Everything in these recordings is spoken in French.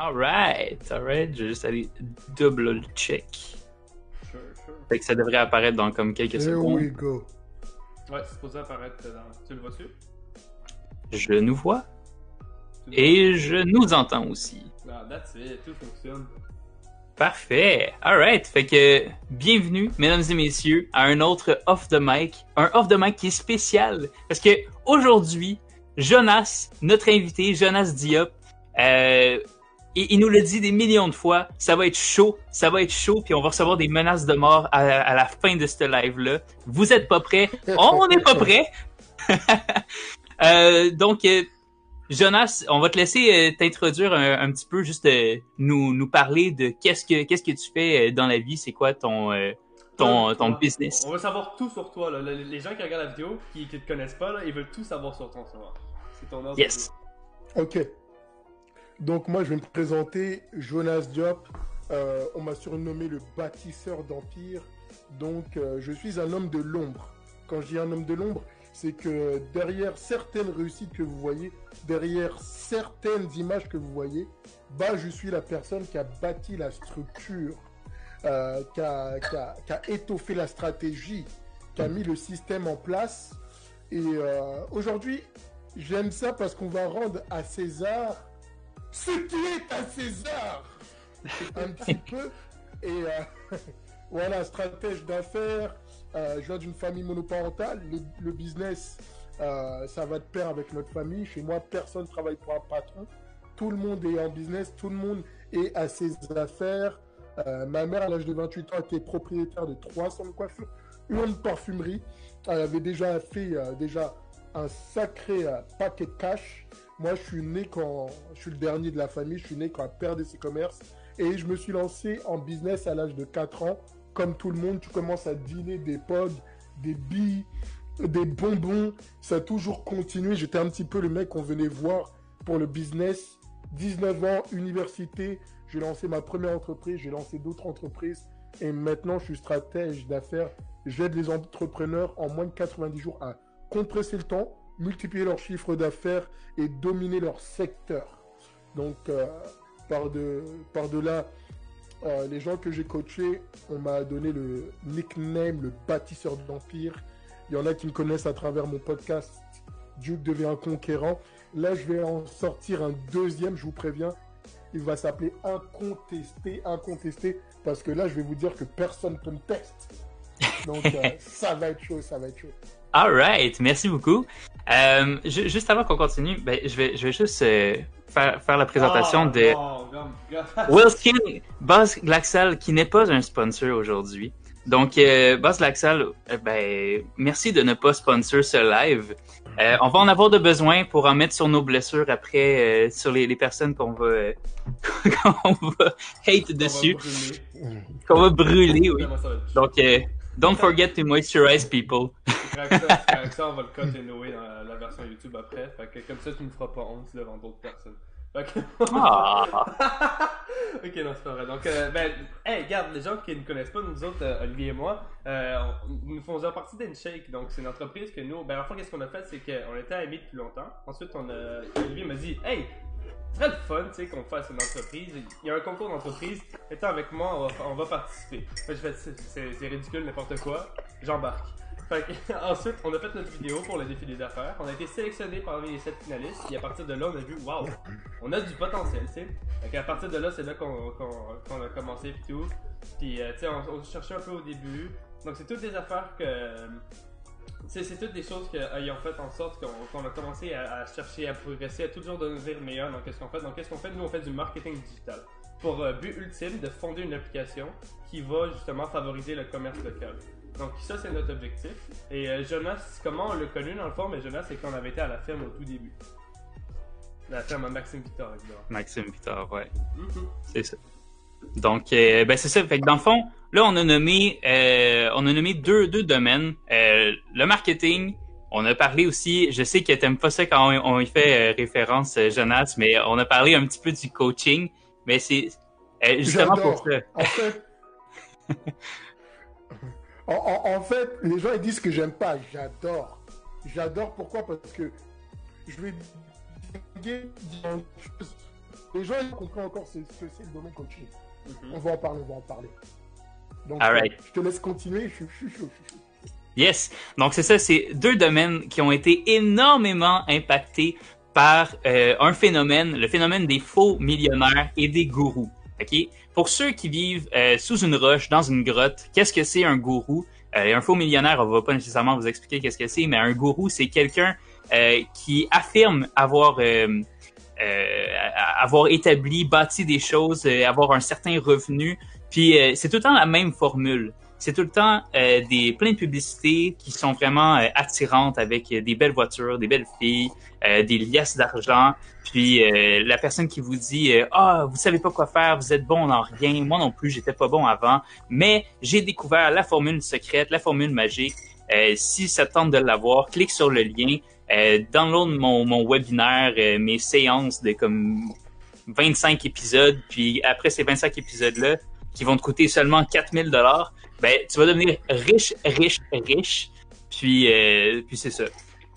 Alright, alright. Je vais juste aller double check. Sure, sure. Fait que ça devrait apparaître dans comme quelques Here secondes. we go. Ouais, c'est supposé apparaître dans. Tu le vois-tu? Je nous vois et je nous entends aussi. Ah, that's it, tout fonctionne. Parfait. Alright. Fait que bienvenue, mesdames et messieurs, à un autre off the mic. Un off the mic qui est spécial. Parce que aujourd'hui, Jonas, notre invité, Jonas Diop, euh, il, il nous l'a dit des millions de fois, ça va être chaud, ça va être chaud, puis on va recevoir des menaces de mort à, à la fin de ce live-là. Vous êtes pas prêts? On n'est pas prêts! Euh, donc, euh, Jonas, on va te laisser euh, t'introduire un, un petit peu, juste euh, nous, nous parler de qu'est-ce que qu'est-ce que tu fais dans la vie, c'est quoi ton euh, ton, ton business? On veut savoir tout sur toi. Là. Les gens qui regardent la vidéo, qui, qui te connaissent pas, là, ils veulent tout savoir sur ton savoir. C'est ton ordre. Yes. Ok. Donc moi, je vais me présenter, Jonas Diop. Euh, on m'a surnommé le bâtisseur d'empire. Donc euh, je suis un homme de l'ombre. Quand je dis un homme de l'ombre, c'est que derrière certaines réussites que vous voyez, derrière certaines images que vous voyez, bah je suis la personne qui a bâti la structure, euh, qui, a, étoffé la stratégie, qui a mis le système en place. Et aujourd'hui, j'aime ça parce qu'on va rendre à César ce qui est à César un petit peu. Et euh, voilà, stratège d'affaires. euh, je viens d'une famille monoparentale. Le, le business, euh, ça va de pair avec notre famille. Chez moi, personne ne travaille pour un patron. Tout le monde est en business, tout le monde est à ses affaires. Ma mère, à l'âge de 28 ans, était propriétaire de trois centres de coiffure, une parfumerie. Elle avait déjà fait déjà un sacré paquet de cash. Moi, je suis né quand je suis le dernier de la famille. Je suis né quand elle perdait ses commerces. Et je me suis lancé en business à l'âge de 4 ans. Comme tout le monde, tu commences à dealer des pods, des billes, des bonbons. Ça a toujours continué. J'étais un petit peu le mec qu'on venait voir pour le business. 19 ans, université. J'ai lancé ma première entreprise. J'ai lancé d'autres entreprises. Et maintenant, je suis stratège d'affaires. J'aide les entrepreneurs en moins de 90 jours à compresser le temps, multiplier leur chiffre d'affaires et dominer leur secteur. Donc, euh, par, de, par delà, euh, les gens que j'ai coachés, on m'a donné le nickname, le bâtisseur d'empire. Il y en a qui me connaissent à travers mon podcast Duke devient un conquérant. Là, je vais en sortir un deuxième, je vous préviens. Il va s'appeler Incontesté, Incontesté, parce que là, je vais vous dire que personne peut me tester. Donc, euh, ça va être chaud, ça va être chaud. Alright, merci beaucoup. Euh, ju- juste avant qu'on continue, ben, je vais je vais juste euh, faire faire la présentation Ah, de regarde. Willskin Buzz Glaxal qui n'est pas un sponsor aujourd'hui. Donc euh, Buzz Glaxal, euh, ben merci de ne pas sponsor ce live. On va en avoir de besoin pour en mettre sur nos blessures après sur les, les personnes qu'on va qu'on va hate dessus, On va brûler. qu'on va brûler, oui. Donc don't forget to moisturize people. Avec ça, on va le cut anyway dans la, la version YouTube après. Fait que comme ça, tu ne feras pas honte devant d'autres personnes. Ah. ok, non, c'est pas vrai. Donc, euh, ben, hey, regarde, les gens qui ne connaissent pas, nous autres, euh, Olivier et moi, euh, on- nous faisons partie d'Enshake. Donc, c'est une entreprise que nous, ben, en fait, qu'est-ce qu'on a fait, c'est qu'on était amis depuis longtemps. Ensuite, on a, Olivier m'a dit, hey, serait le fun, tu sais, qu'on fasse une entreprise. Il y a un concours d'entreprise. Étant avec moi, on va, on va participer. Fait que j'ai fait, c'est- ridicule, n'importe quoi. J'embarque. Ensuite, on a fait notre vidéo pour le défi des affaires. On a été sélectionné parmi les 7 finalistes. Et à partir de là, on a vu, waouh, on a du potentiel, tu sais. Fait qu'à partir de là, c'est là qu'on a commencé pis tout. Puis, euh, tu sais, on, on cherchait un peu au début. Donc, c'est toutes des affaires que. C'est toutes des choses qui ont fait en sorte qu'on a commencé à, à chercher, à progresser, à toujours devenir meilleur dans qu'est-ce qu'on fait. Donc, qu'est-ce qu'on fait? Nous, on fait du marketing digital. Pour euh, but ultime de fonder une application qui va justement favoriser le commerce local. Donc, ça, c'est notre objectif. Et euh, Jonas, comment on l'a connu dans le fond? Mais Jonas, c'est qu'on avait été à la ferme au tout début. La ferme à Maxime Victor, évidemment. Maxime Victor, ouais. Mhm. C'est ça. Donc, euh, ben c'est ça. Fait que dans le fond, là, on a nommé, euh, on a nommé deux, deux domaines. Euh, le marketing. On a parlé aussi. Je sais que t'aimes pas ça quand on, on y fait référence, Jonas, mais on a parlé un petit peu du coaching. Mais c'est justement pour ça. En fait, en, en- en fait, les gens ils disent que j'aime pas. J'adore. J'adore pourquoi? Parce que je vais les gens ils comprennent encore ce que c'est le domaine coaching. Mhm. On va en parler, on va en parler. Donc, je te laisse continuer, je je je. Yes. Donc c'est ça, c'est deux domaines qui ont été énormément impactés par euh, un phénomène, le phénomène des faux millionnaires et des gourous. Ok? Pour ceux qui vivent euh, sous une roche, dans une grotte, qu'est-ce que c'est un gourou? Euh, Un faux millionnaire, on va pas nécessairement vous expliquer qu'est-ce que c'est, mais un gourou, c'est quelqu'un euh, qui affirme avoir avoir établi, bâti des choses, euh, avoir un certain revenu. Puis euh, c'est tout le temps la même formule. C'est tout le temps euh, des plein de publicités qui sont vraiment euh, attirantes avec euh, des belles voitures, des belles filles, euh, des liasses d'argent. Puis euh, la personne qui vous dit euh, ah vous savez pas quoi faire, vous êtes bon en rien, moi non plus j'étais pas bon avant, mais j'ai découvert la formule secrète, la formule magique. Euh, si ça te tente de l'avoir, clique sur le lien, euh, download mon, mon webinaire, euh, mes séances de comme 25 épisodes, puis après ces 25 épisodes-là, qui vont te coûter seulement 4000 dollars, ben tu vas devenir riche, riche, riche, puis euh, puis c'est ça.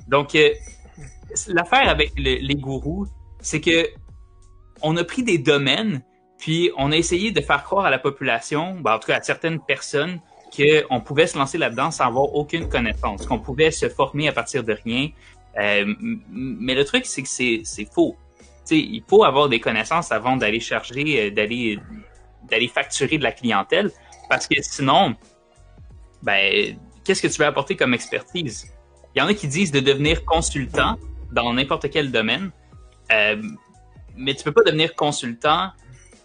Donc euh, l'affaire avec le- les gourous, c'est que on a pris des domaines, puis on a essayé de faire croire à la population, ben, en tout cas à certaines personnes, qu'on pouvait se lancer là-dedans sans avoir aucune connaissance, qu'on pouvait se former à partir de rien. Euh, mais le truc, c'est que c'est faux. Il faut avoir des connaissances avant d'aller chercher, euh, d'aller facturer de la clientèle, parce que sinon, ben, qu'est-ce que tu vas apporter comme expertise? Il y en a qui disent de devenir consultant dans n'importe quel domaine, euh, mais tu peux pas devenir consultant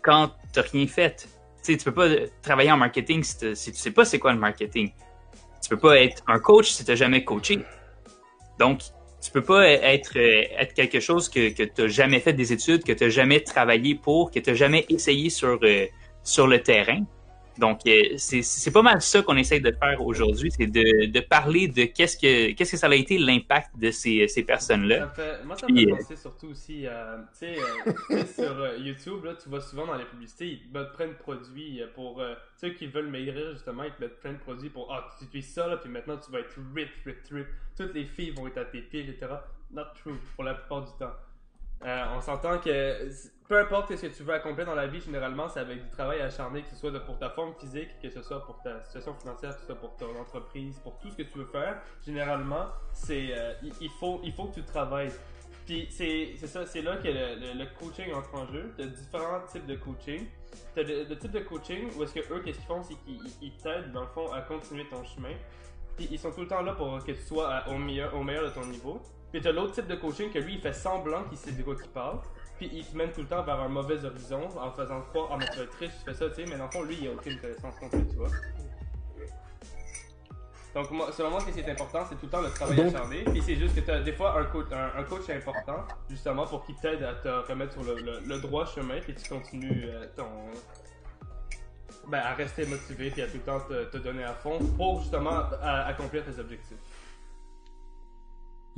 quand tu rien fait. Tu sais, tu peux pas travailler en marketing si, tu sais pas c'est quoi le marketing. Tu peux pas être un coach si tu jamais coaché. Donc, tu peux pas être, euh, être quelque chose que, que tu jamais fait des études, que tu jamais travaillé pour, que tu jamais essayé sur, euh, sur le terrain. Donc, euh, c'est c'est pas mal ça qu'on essaye de faire aujourd'hui, c'est de, de parler de qu'est-ce que qu'est-ce que ça a été l'impact de ces, ces personnes-là. moi, ça me fait euh, penser surtout aussi à. Tu sais, euh, sur euh, YouTube, là, tu vois souvent dans les publicités, ils te mettent plein de produits euh, pour euh, ceux qui veulent maigrir, justement, ils te mettent plein de produits pour Ah, tu utilises ça, là, puis maintenant tu vas être rip, rip, rip. Toutes les filles vont être à tes pieds, etc. Not true, pour la plupart du temps. Euh, on s'entend que peu importe ce que tu veux accomplir dans la vie, généralement, c'est avec du travail acharné, que ce soit pour ta forme physique, que ce soit pour ta situation financière, que ce soit pour ton entreprise, pour tout ce que tu veux faire. Généralement, c'est euh, il, faut il faut que tu travailles. Puis c'est ça, c'est là que le, le- coaching entre en jeu. Tu as différents types de coaching. Tu as le, le type de coaching où est-ce que eux, qu'est-ce qu'ils font, c'est qu'ils ils- ils t'aident dans le fond à continuer ton chemin. Puis ils sont tout le temps là pour que tu sois au meilleur, au meilleur de ton niveau. Puis t'as l'autre type de coaching que lui, il fait semblant qu'il sait de quoi qu'il parle. Puis il te mène tout le temps vers un mauvais horizon en faisant croire, ah, mais tu vas être riche, tu fais ça, tu sais. Mais dans le fond, lui, il a aucune connaissance complète, tu vois. Donc, moi, selon moi, ce qui est important, c'est tout le temps le travail Donc- acharné. Puis c'est juste que t'as des fois un coach, un, un coach important, justement, pour qu'il t'aide à te remettre sur le, le- le droit chemin. Puis tu continues euh, ton. Ben, à rester motivé, puis à tout le temps te, te donner à fond pour justement à- accomplir tes objectifs.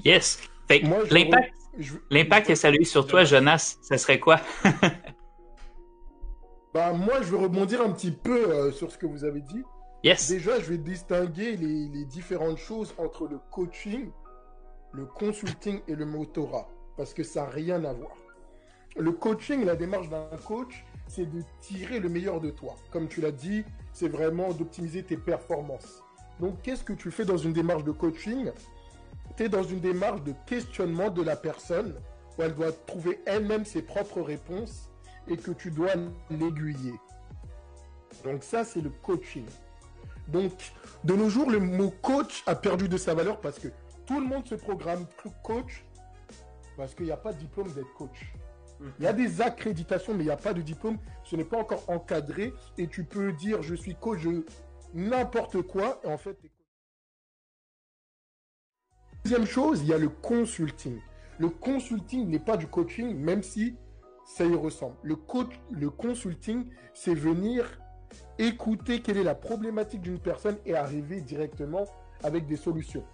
Yes. L'impact Je- l'impact que ça a eu sur toi, Jonas, ça serait quoi? Bah, moi, je vais rebondir un petit peu euh, sur ce que vous avez dit. Yes. Déjà, je vais distinguer les, les différentes choses entre le coaching, le consulting et le mentorat, parce que ça n'a rien à voir. Le coaching, la démarche d'un coach, c'est de tirer le meilleur de toi. Comme tu l'as dit, c'est vraiment d'optimiser tes performances. Donc, qu'est-ce que tu fais dans une démarche de coaching? Tu es dans une démarche de questionnement de la personne, où elle doit trouver elle-même ses propres réponses et que tu dois l'aiguiller. Donc ça, c'est le coaching. Donc, de nos jours, le mot coach a perdu de sa valeur parce que tout le monde se programme coach parce qu'il n'y a pas de diplôme d'être coach. Il y a des accréditations, mais il n'y a pas de diplôme. Ce n'est pas encore encadré et tu peux dire je suis coach n'importe quoi en fait. Deuxième chose, il y a le consulting. Le consulting n'est pas du coaching, même si ça y ressemble. Le, coach, le consulting, c'est venir écouter quelle est la problématique d'une personne et arriver directement avec des solutions.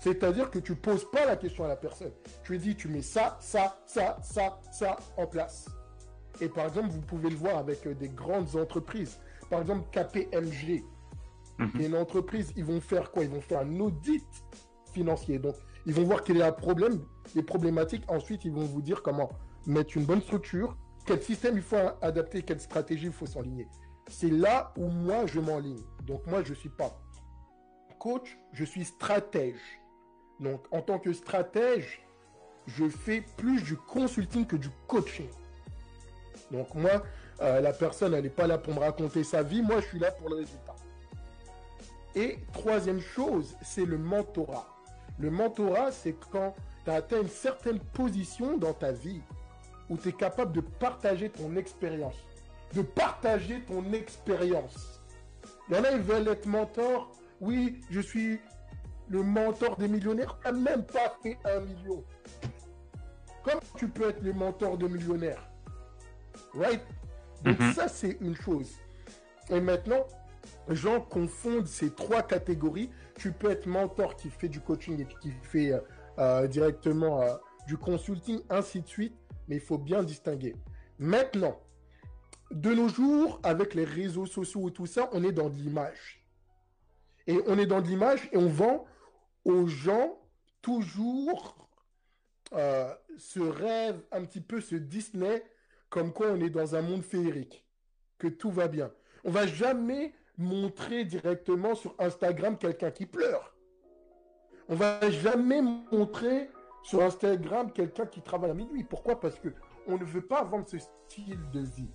C'est-à-dire que tu poses pas la question à la personne. Tu lui dis, tu mets ça, ça, ça, ça, ça en place. Et par exemple, vous pouvez le voir avec euh, des grandes entreprises. Par exemple, KPMG, Mhm. qui est une entreprise, ils vont faire quoi? Ils vont faire un audit Donc, ils vont voir quel est le problème, les problématiques. Ensuite, ils vont vous dire comment mettre une bonne structure, quel système il faut adapter, quelle stratégie il faut s'enligner. C'est là où moi je m'enligne. Donc moi je ne suis pas coach, je suis stratège. Donc en tant que stratège, je fais plus du consulting que du coaching. Donc moi, euh, la personne, elle n'est pas là pour me raconter sa vie, moi je suis là pour le résultat. Et troisième chose, c'est le mentorat. Le mentorat, c'est quand tu as atteint une certaine position dans ta vie où tu es capable de partager ton expérience. De partager ton expérience. Il y en a, ils veulent être mentor. Oui, je suis le mentor des millionnaires. Tu n'as même pas fait un million. Comment tu peux être le mentor de millionnaires? Right? Donc Mhm. ça, c'est une chose. Et maintenant, les gens confondent ces trois catégories. Tu peux être mentor qui fait du coaching et qui fait euh, euh, directement euh, du consulting, ainsi de suite. Mais il faut bien distinguer. Maintenant, de nos jours, avec les réseaux sociaux et tout ça, on est dans de l'image. Et on est dans de l'image et on vend aux gens toujours ce rêve, un petit peu ce Disney, comme quoi on est dans un monde féerique, que tout va bien. On va jamais montrer directement sur Instagram quelqu'un qui pleure. On va jamais montrer sur Instagram quelqu'un qui travaille à minuit. Pourquoi? Parce que on ne veut pas vendre ce style de vie.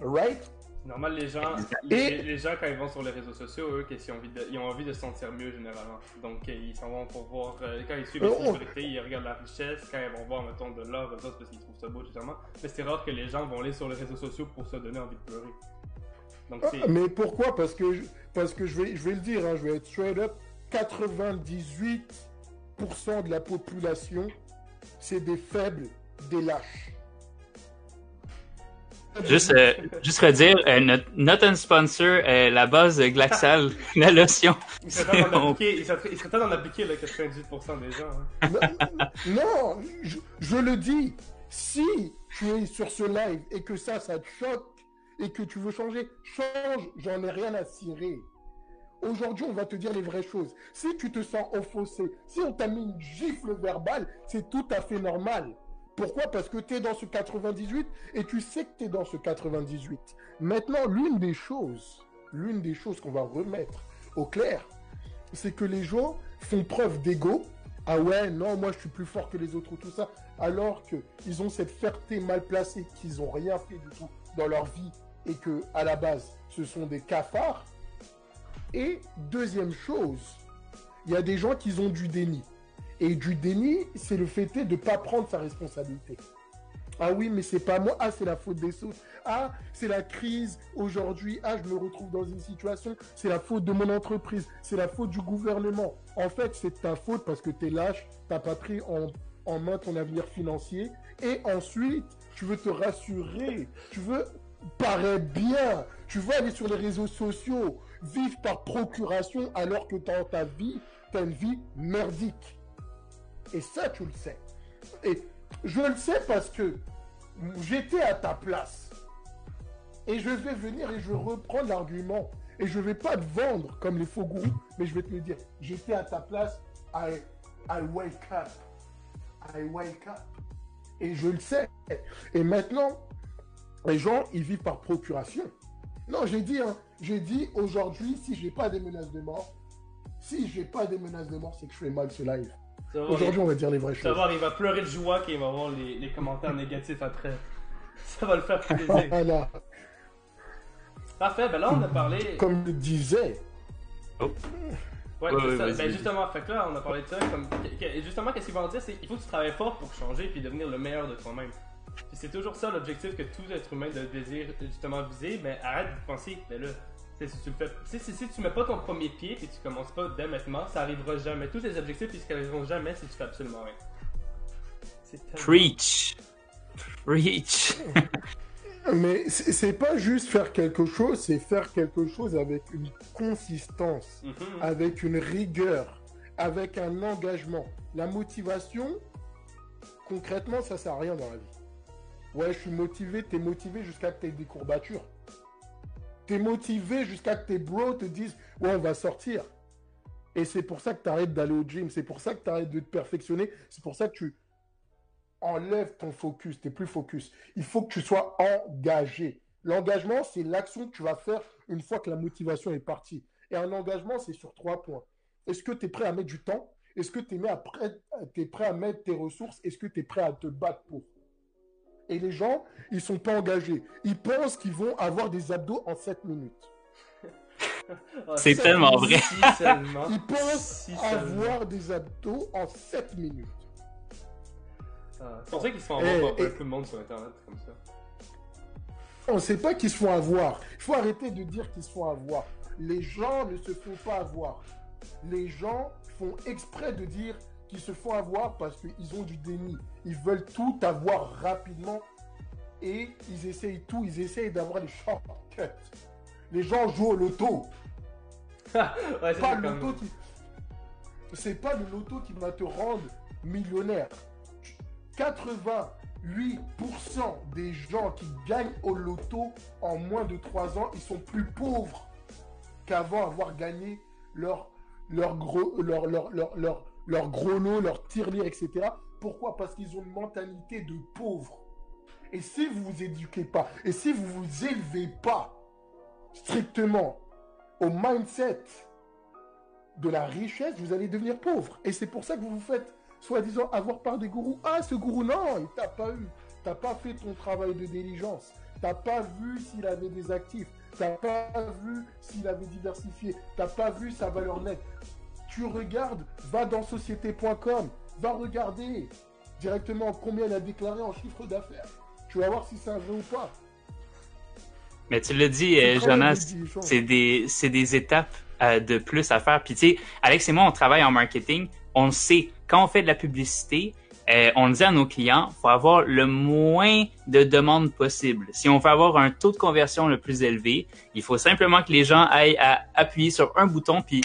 Right? Normal, les gens, Et- les, les gens, quand ils vont sur les réseaux sociaux, eux, qu'ils ont envie de, ils ont envie de se sentir mieux généralement. Donc, euh, ils s'en vont pour voir, euh, quand ils suivent les Euh, on- célébrités, ils regardent la richesse. Quand ils vont voir, mettons, de l'or, autres, parce qu'ils trouvent ça beau, justement. Mais c'est rare que les gens vont aller sur les réseaux sociaux pour se donner envie de pleurer. Donc, Ah, mais pourquoi? Parce que, je, parce que je, vais, je vais le dire, hein, je vais être straight up, 98% de la population, c'est des faibles, des lâches. Juste, euh, juste redire, euh, notre, notre sponsor, euh, la base de Glaxal, la lotion. Ils seraient temps d'en On- appliquer, là, 98% des gens. hein. non, je, je le dis, si tu es sur ce live et que ça, ça te choque et que tu veux changer, change, j'en ai rien à cirer. Aujourd'hui, on va te dire les vraies choses. Si tu te sens offensé, si on t'a mis une gifle verbale, c'est tout à fait normal. Pourquoi? Parce que tu es dans ce 98 et tu sais que tu es dans ce 98. Maintenant, l'une des choses, l'une des choses qu'on va remettre au clair, c'est que les gens font preuve d'ego. Ah ouais, non, moi je suis plus fort que les autres ou tout ça. Alors qu'ils ont cette fierté mal placée qu'ils n'ont rien fait du tout dans leur vie et que à la base ce sont des cafards. Et deuxième chose, il y a des gens qui ont du déni. Et du déni, c'est le fait de ne pas prendre sa responsabilité. Ah oui, mais c'est pas moi. Ah, c'est la faute des autres. Ah, c'est la crise aujourd'hui. Ah, je me retrouve dans une situation. C'est la faute de mon entreprise. C'est la faute du gouvernement. En fait, c'est ta faute parce que tu es lâche. T'as pas pris en, en main ton avenir financier. Et ensuite, tu veux te rassurer. Tu veux paraître bien. Tu veux aller sur les réseaux sociaux, vivre par procuration alors que dans ta vie, tu as une vie merdique. Et ça, tu le sais. Et je le sais parce que j'étais à ta place. Et je vais venir et je vais reprendre l'argument. Et je vais pas te vendre comme les faux gourous, mais je vais te le dire. J'étais à ta place. I, I wake up. I wake up. Et je le sais. Et maintenant, les gens, ils vivent par procuration. Non, j'ai dit, hein, j'ai dit aujourd'hui, si j'ai pas des menaces de mort, si j'ai pas des menaces de mort, c'est que je fais mal ce live. Aujourd'hui, on va dire les vraies Ça choses. va, il va pleurer de joie quand il va voir les, les commentaires négatifs après. Ça va le faire plaisir. Voilà. Parfait, ben là on a parlé. Comme je disais, Ouais, Ouais, ça. Ben justement, fait que là on a parlé de ça. Comme... Justement, qu'est-ce qu'ils vont dire, c'est qu'il faut que tu travailles fort pour changer puis devenir le meilleur de toi-même. Puis c'est toujours ça l'objectif que tout être humain de désire justement viser, mais arrête de penser que ben là. Si tu le fais, si, si, si tu mets pas ton premier pied et tu commences pas dès maintenant, ça arrivera jamais. Tous tes objectifs ils se réaliseront jamais si tu fais absolument rien. Tellement- Preach. Preach. mais c'est pas juste faire quelque chose, c'est faire quelque chose avec une consistance, Mhm. avec une rigueur, avec un engagement. La motivation, concrètement, ça sert à rien dans la vie. Ouais, je suis motivé, t'es motivé jusqu'à que t'aies des courbatures. T'es motivé jusqu'à que tes bros te disent Ouais, on va sortir. Et c'est pour ça que t'arrêtes d'aller au gym, c'est pour ça que t'arrêtes de te perfectionner, c'est pour ça que tu enlève ton focus, t'es plus focus. Il faut que tu sois engagé. L'engagement, c'est l'action que tu vas faire une fois que la motivation est partie. Et un engagement, c'est sur trois points. Est-ce que tu es prêt à mettre du temps? Est-ce que tu es, prêt à mettre tes ressources? Est-ce que tu es prêt à te battre pour? Et les gens, ils sont pas engagés. Ils pensent qu'ils vont avoir des abdos en 7 minutes. c'est tellement vrai. Ils pensent avoir des abdos en 7 minutes. Ah, c'est pour ça qu'ils se font avoir par tout le monde sur Internet comme ça. On ne sait pas qu'ils se font avoir. Il faut arrêter de dire qu'ils se font avoir. Les gens ne se font pas avoir. Les gens font exprès de dire qu'ils se font avoir parce qu'ils ont du déni. Ils veulent tout avoir rapidement et ils essayent tout. Ils essayent d'avoir les shortcuts. Les gens jouent au loto. ouais, pas le loto qui... C'est pas le loto qui va te rendre millionnaire. 88% des gens qui gagnent au loto en moins de 3 ans, ils sont plus pauvres qu'avant avoir gagné leur, leur, gros, leur, leur, leur, leur, leur gros lot, leur tirelire, etc. Pourquoi? Parce qu'ils ont une mentalité de pauvre. Et si vous vous éduquez pas, et si vous vous élevez pas strictement au mindset de la richesse, vous allez devenir pauvre. Et c'est pour ça que vous vous faites soi-disant avoir par des gourous. Ah, ce gourou, non, il t'a pas eu. T'as pas fait ton travail de diligence. T'as pas vu s'il avait des actifs. T'as pas vu s'il avait diversifié. T'as pas vu sa valeur nette. Tu regardes, va dans société.com, va regarder directement combien il a déclaré en chiffre d'affaires. Tu vas voir si c'est un jeu ou pas. Mais tu le dis, euh, Jonas, c'est des, des étapes euh, de plus à faire. Puis tu sais, Alex et moi, on travaille en marketing. On le sait, quand on fait de la publicité, euh, on dit à nos clients, faut avoir le moins de demandes possible. Si on veut avoir un taux de conversion le plus élevé, il faut simplement que les gens aillent à appuyer sur un bouton puis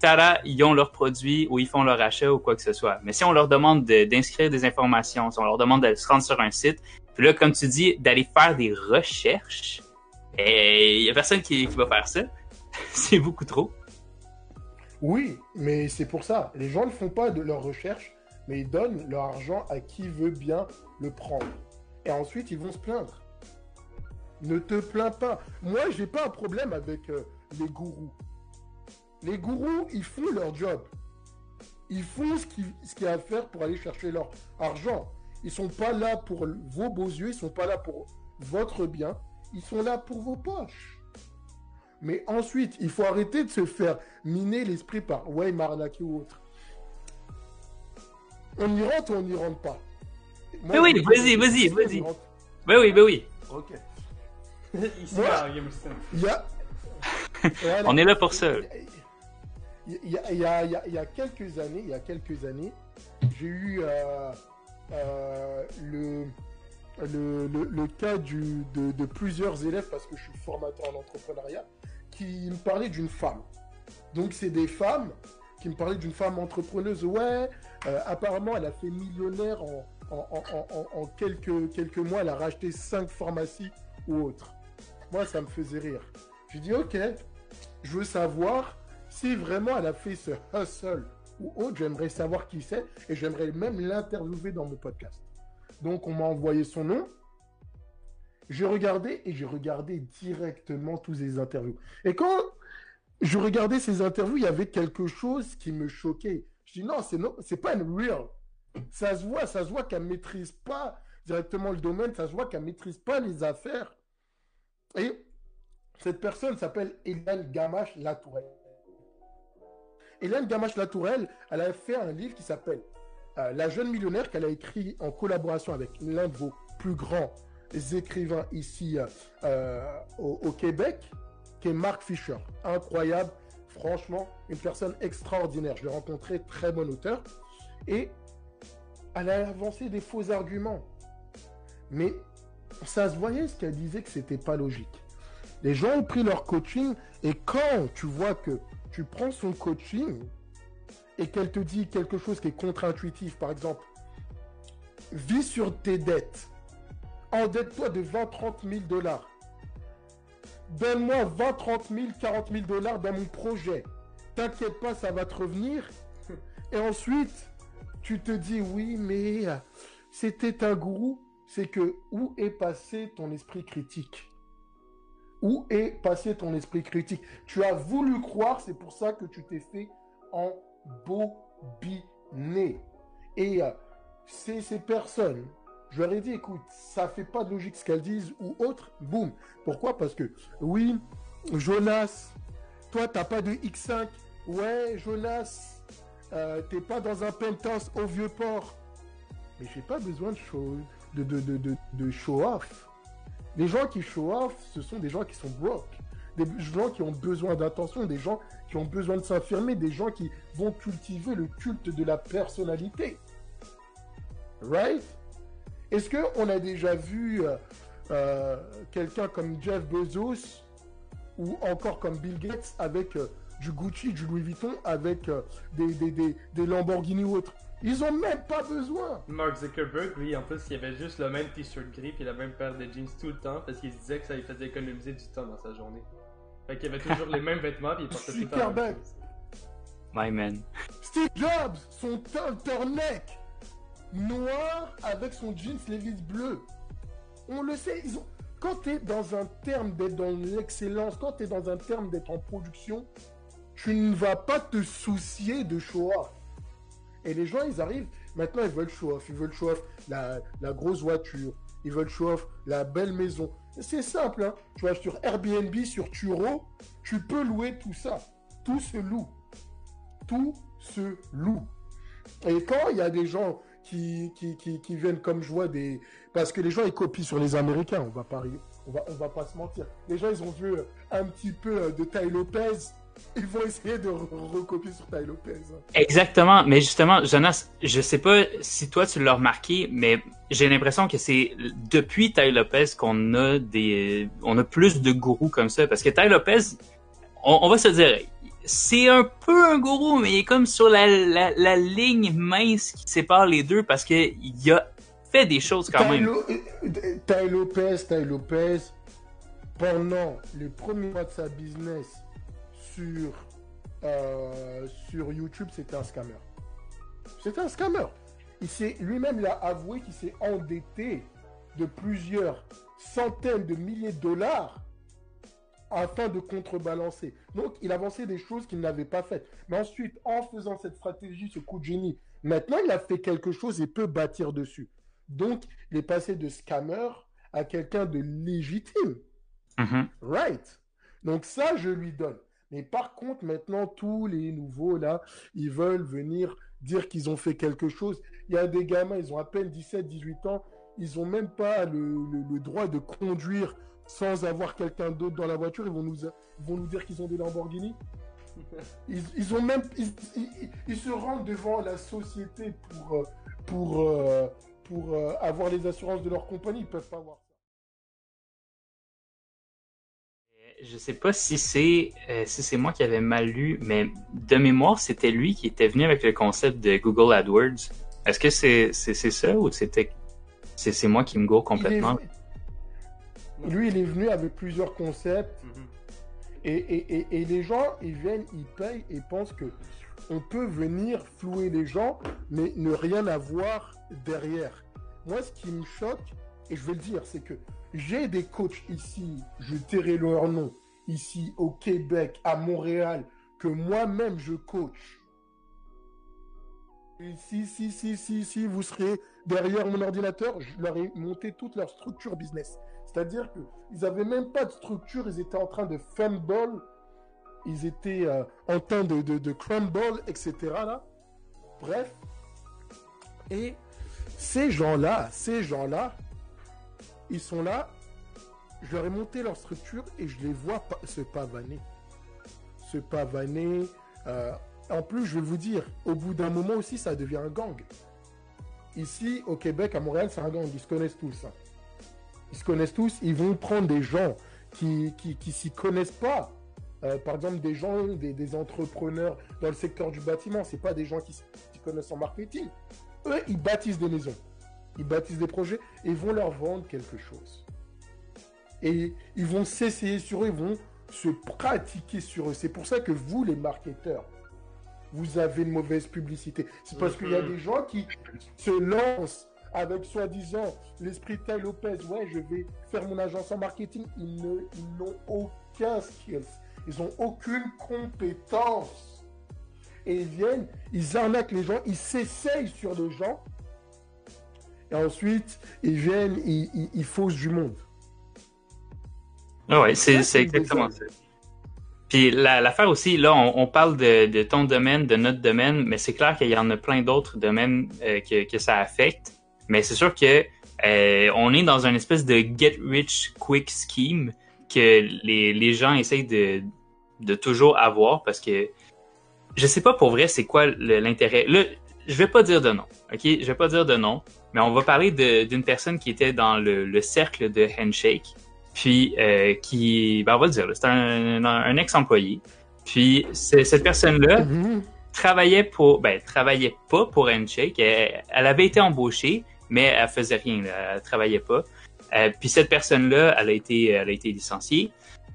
tada, ils ont leur produit ou ils font leur achat ou quoi que ce soit. Mais si on leur demande d'inscrire des informations, si on leur demande de se rendre sur un site, puis là, comme tu dis, d'aller faire des recherches, il eh, y a personne qui, qui va faire ça. c'est beaucoup trop. Oui, mais c'est pour ça. Les gens ne font pas de leurs recherches mais ils donnent leur argent à qui veut bien le prendre. Et ensuite, ils vont se plaindre. Ne te plains pas. Moi, j'ai pas un problème avec euh, les gourous. Les gourous, ils font leur job. Ils font ce qu'il y a à faire pour aller chercher leur argent. Ils sont pas là pour vos beaux yeux, ils sont pas là pour votre bien, ils sont là pour vos poches. Mais ensuite, il faut arrêter de se faire miner l'esprit par ouais, Marnaki ou autre on y rentre ou on n'y rentre pas? Mais oui, vas-y, vas-y, vas-y. Ben oui, ben oui. Ok. Ici, il y a... on est là pour ça. Il y, a, il, y a, quelques années, il y a quelques années, j'ai eu euh, euh, le, le, le, cas de, de, plusieurs élèves, parce que je suis formateur en entrepreneuriat, qui me parlaient d'une femme. Donc, c'est des femmes qui me parlaient d'une femme entrepreneuse. Ouais, euh, apparemment, elle a fait millionnaire en, en, quelques, quelques mois. Elle a racheté cinq pharmacies ou autres. Moi, ça me faisait rire. Je dis, ok, je veux savoir si vraiment elle a fait ce hustle ou autre. J'aimerais savoir qui c'est et j'aimerais même l'interviewer dans mon podcast. Donc, on m'a envoyé son nom. J'ai regardé et j'ai regardé directement tous les interviews. Et quand je regardais ces interviews, il y avait quelque chose qui me choquait. Je dis non, c'est non, c'est pas une real. Ça se voit, ça se voit qu'elle maîtrise pas directement le domaine, ça se voit qu'elle maîtrise pas les affaires. Et cette personne s'appelle Hélène Gamache Latourelle. Hélène Gamache Latourelle, elle a fait un livre qui s'appelle euh, La jeune millionnaire qu'elle a écrit en collaboration avec l'un de vos plus grands écrivains ici euh, au, Québec, qui est Mark Fisher. Incroyable. Franchement, une personne extraordinaire. Je l'ai rencontré, très bon auteur. Et elle a avancé des faux arguments. Mais ça se voyait ce qu'elle disait que c'était pas logique. Les gens ont pris leur coaching et quand tu vois que tu prends son coaching et qu'elle te dit quelque chose qui est contre-intuitif, par exemple, vis sur tes dettes, endette-toi de 20-30 000 dollars, donne-moi 20, 30 000, 40 000 dollars dans mon projet. T'inquiète pas, ça va te revenir. Et ensuite, tu te dis, oui, mais c'était un gourou, c'est que où est passé ton esprit critique? Où est passé ton esprit critique? Tu as voulu croire, c'est pour ça que tu t'es fait embobiner. Et euh, ces personnes, je leur ai dit, écoute, ça fait pas de logique ce qu'elles disent ou autre, boum. Pourquoi? Parce que, oui, Jonas, toi, t'as pas de X5. Ouais, Jonas, euh, t'es pas dans un penthouse au vieux port. Mais j'ai pas besoin de show, de, de, show off. Les gens qui show off, ce sont des gens qui sont broke. Des gens qui ont besoin d'attention, des gens qui ont besoin de s'affirmer, des gens qui vont cultiver le culte de la personnalité. Right? Est-ce qu'on a déjà vu euh, euh, quelqu'un comme Jeff Bezos ou encore comme Bill Gates avec euh, du Gucci, du Louis Vuitton, avec des, Lamborghini ou autres Ils ont même pas besoin Mark Zuckerberg, lui, en plus, il avait juste le même t-shirt gris et la même paire de jeans tout le temps parce qu'il se disait que ça lui faisait économiser du temps dans sa journée. Fait qu'il avait toujours les mêmes vêtements et il portait tout le temps même My man. Steve Jobs, son turtleneck noir avec son jeans Levi's bleu. On le sait, ils ont... quand tu es dans un terme d'être dans l'excellence, quand tu es dans un terme d'être en production, tu ne vas pas te soucier de show-off. Et les gens, ils arrivent, maintenant ils veulent show-off, ils veulent show-off la, la, grosse voiture, ils veulent show-off la belle maison. C'est simple, hein. tu vois, sur Airbnb, sur Turo, tu peux louer tout ça. Tout se loue. Tout se loue. Et quand il y a des gens qui, qui, qui, viennent comme je vois des... Parce que les gens, ils copient sur les Américains, on va pas, on va, on va pas se mentir. Les gens, ils ont vu un petit peu de Ty Lopez, ils vont essayer de recopier sur Ty Lopez. Exactement, mais justement, Jonas, je sais pas si toi tu l'as remarqué, mais j'ai l'impression que c'est depuis Ty Lopez qu'on a des, on a plus de gourous comme ça, parce que Ty Lopez, on, on va se dire, c'est un peu un gourou, mais il est comme sur la, la, ligne mince qui sépare les deux parce qu'il a fait des choses quand même. Ty Lopez, Ty Lopez, pendant les premiers mois de sa business sur, euh, sur YouTube, c'était un scammer. C'était un scammer. Il s'est lui-même l'a avoué qu'il s'est endetté de plusieurs centaines de milliers de dollars afin de contrebalancer. Donc, il avançait des choses qu'il n'avait pas faites. Mais ensuite, en faisant cette stratégie, ce coup de génie, maintenant, il a fait quelque chose et peut bâtir dessus. Donc, il est passé de scammer à quelqu'un de légitime. Mm-hmm. Right. Donc, ça, je lui donne. Mais par contre, maintenant, tous les nouveaux, là, ils veulent venir dire qu'ils ont fait quelque chose. Il y a des gamins, ils ont à peine 17, 18 ans, ils n'ont même pas le droit de conduire sans avoir quelqu'un d'autre dans la voiture, ils vont nous, vont nous dire qu'ils ont des Lamborghini. Ils, ont même, ils, se rendent devant la société pour, euh, pour, euh, pour euh, avoir les assurances de leur compagnie. Ils peuvent pas avoir Je sais pas si c'est si c'est moi qui avais mal lu, mais de mémoire, c'était lui qui était venu avec le concept de Google AdWords. Est-ce que c'est c'est ça ou c'était c'est moi qui me gourre complètement? Lui, il est venu avec plusieurs concepts. Mhm. et, et, les gens, ils viennent, ils payent et pensent que on peut venir flouer les gens, mais ne rien avoir derrière. Moi, ce qui me choque, et je vais le dire, c'est que j'ai des coachs ici, je tairai leur nom, ici au Québec, à Montréal, que moi-même je coach. Et si, si, si, si, si, vous serez derrière mon ordinateur, je leur ai monté toute leur structure business. C'est-à-dire qu'ils n'avaient même pas de structure, ils étaient en train de fumble, ils étaient euh, en train de, de, crumble, etc. Là. Bref. Et ces gens-là, ces gens-là, ils sont là, je leur ai monté leur structure et je les vois se pavaner. Se pavaner. Euh, en plus, je vais vous dire, au bout d'un moment aussi, ça devient un gang. Ici, au Québec, à Montréal, c'est un gang, ils se connaissent tous. Hein ils se connaissent tous, ils vont prendre des gens qui qui, qui s'y connaissent pas. Euh, par exemple, des gens, des, des, entrepreneurs dans le secteur du bâtiment, c'est pas des gens qui, qui, connaissent en marketing. Eux, ils bâtissent des maisons, ils bâtissent des projets et ils vont leur vendre quelque chose. Et ils vont s'essayer sur eux, ils vont se pratiquer sur eux. C'est pour ça que vous, les marketeurs, vous avez une mauvaise publicité. C'est parce qu'il y a mhm. des gens qui se lancent avec soi-disant l'esprit Ty Lopez, ouais, je vais faire mon agence en marketing, ils n'ont aucun skills. Ils n'ont aucune compétence. Et ils viennent, ils arnaquent les gens, ils s'essayent sur les gens. Et ensuite, ils viennent, ils, ils- ils faussent du monde. Ah ouais, c'est exactement ça. Puis la- l'affaire aussi, là, on, on parle de, de ton domaine, de notre domaine, mais c'est clair qu'il y en a plein d'autres domaines euh, que, que ça affecte. Mais c'est sûr que euh, on est dans une espèce de get rich quick scheme que les, les gens essayent de, de toujours avoir parce que je sais pas pour vrai c'est quoi le- l'intérêt. Là, je vais pas dire de nom, ok? Je vais pas dire de nom, mais on va parler d'une personne qui était dans le, le cercle de Handshake puis euh, qui, ben on va le dire, c'est un, un, un ex-employé. Puis cette personne-là Mhm. travaillait pour, ben travaillait pas pour Handshake. Elle, elle avait été embauchée, mais elle faisait rien, là, elle travaillait pas. Euh, puis cette personne-là, elle a été, elle a été licenciée.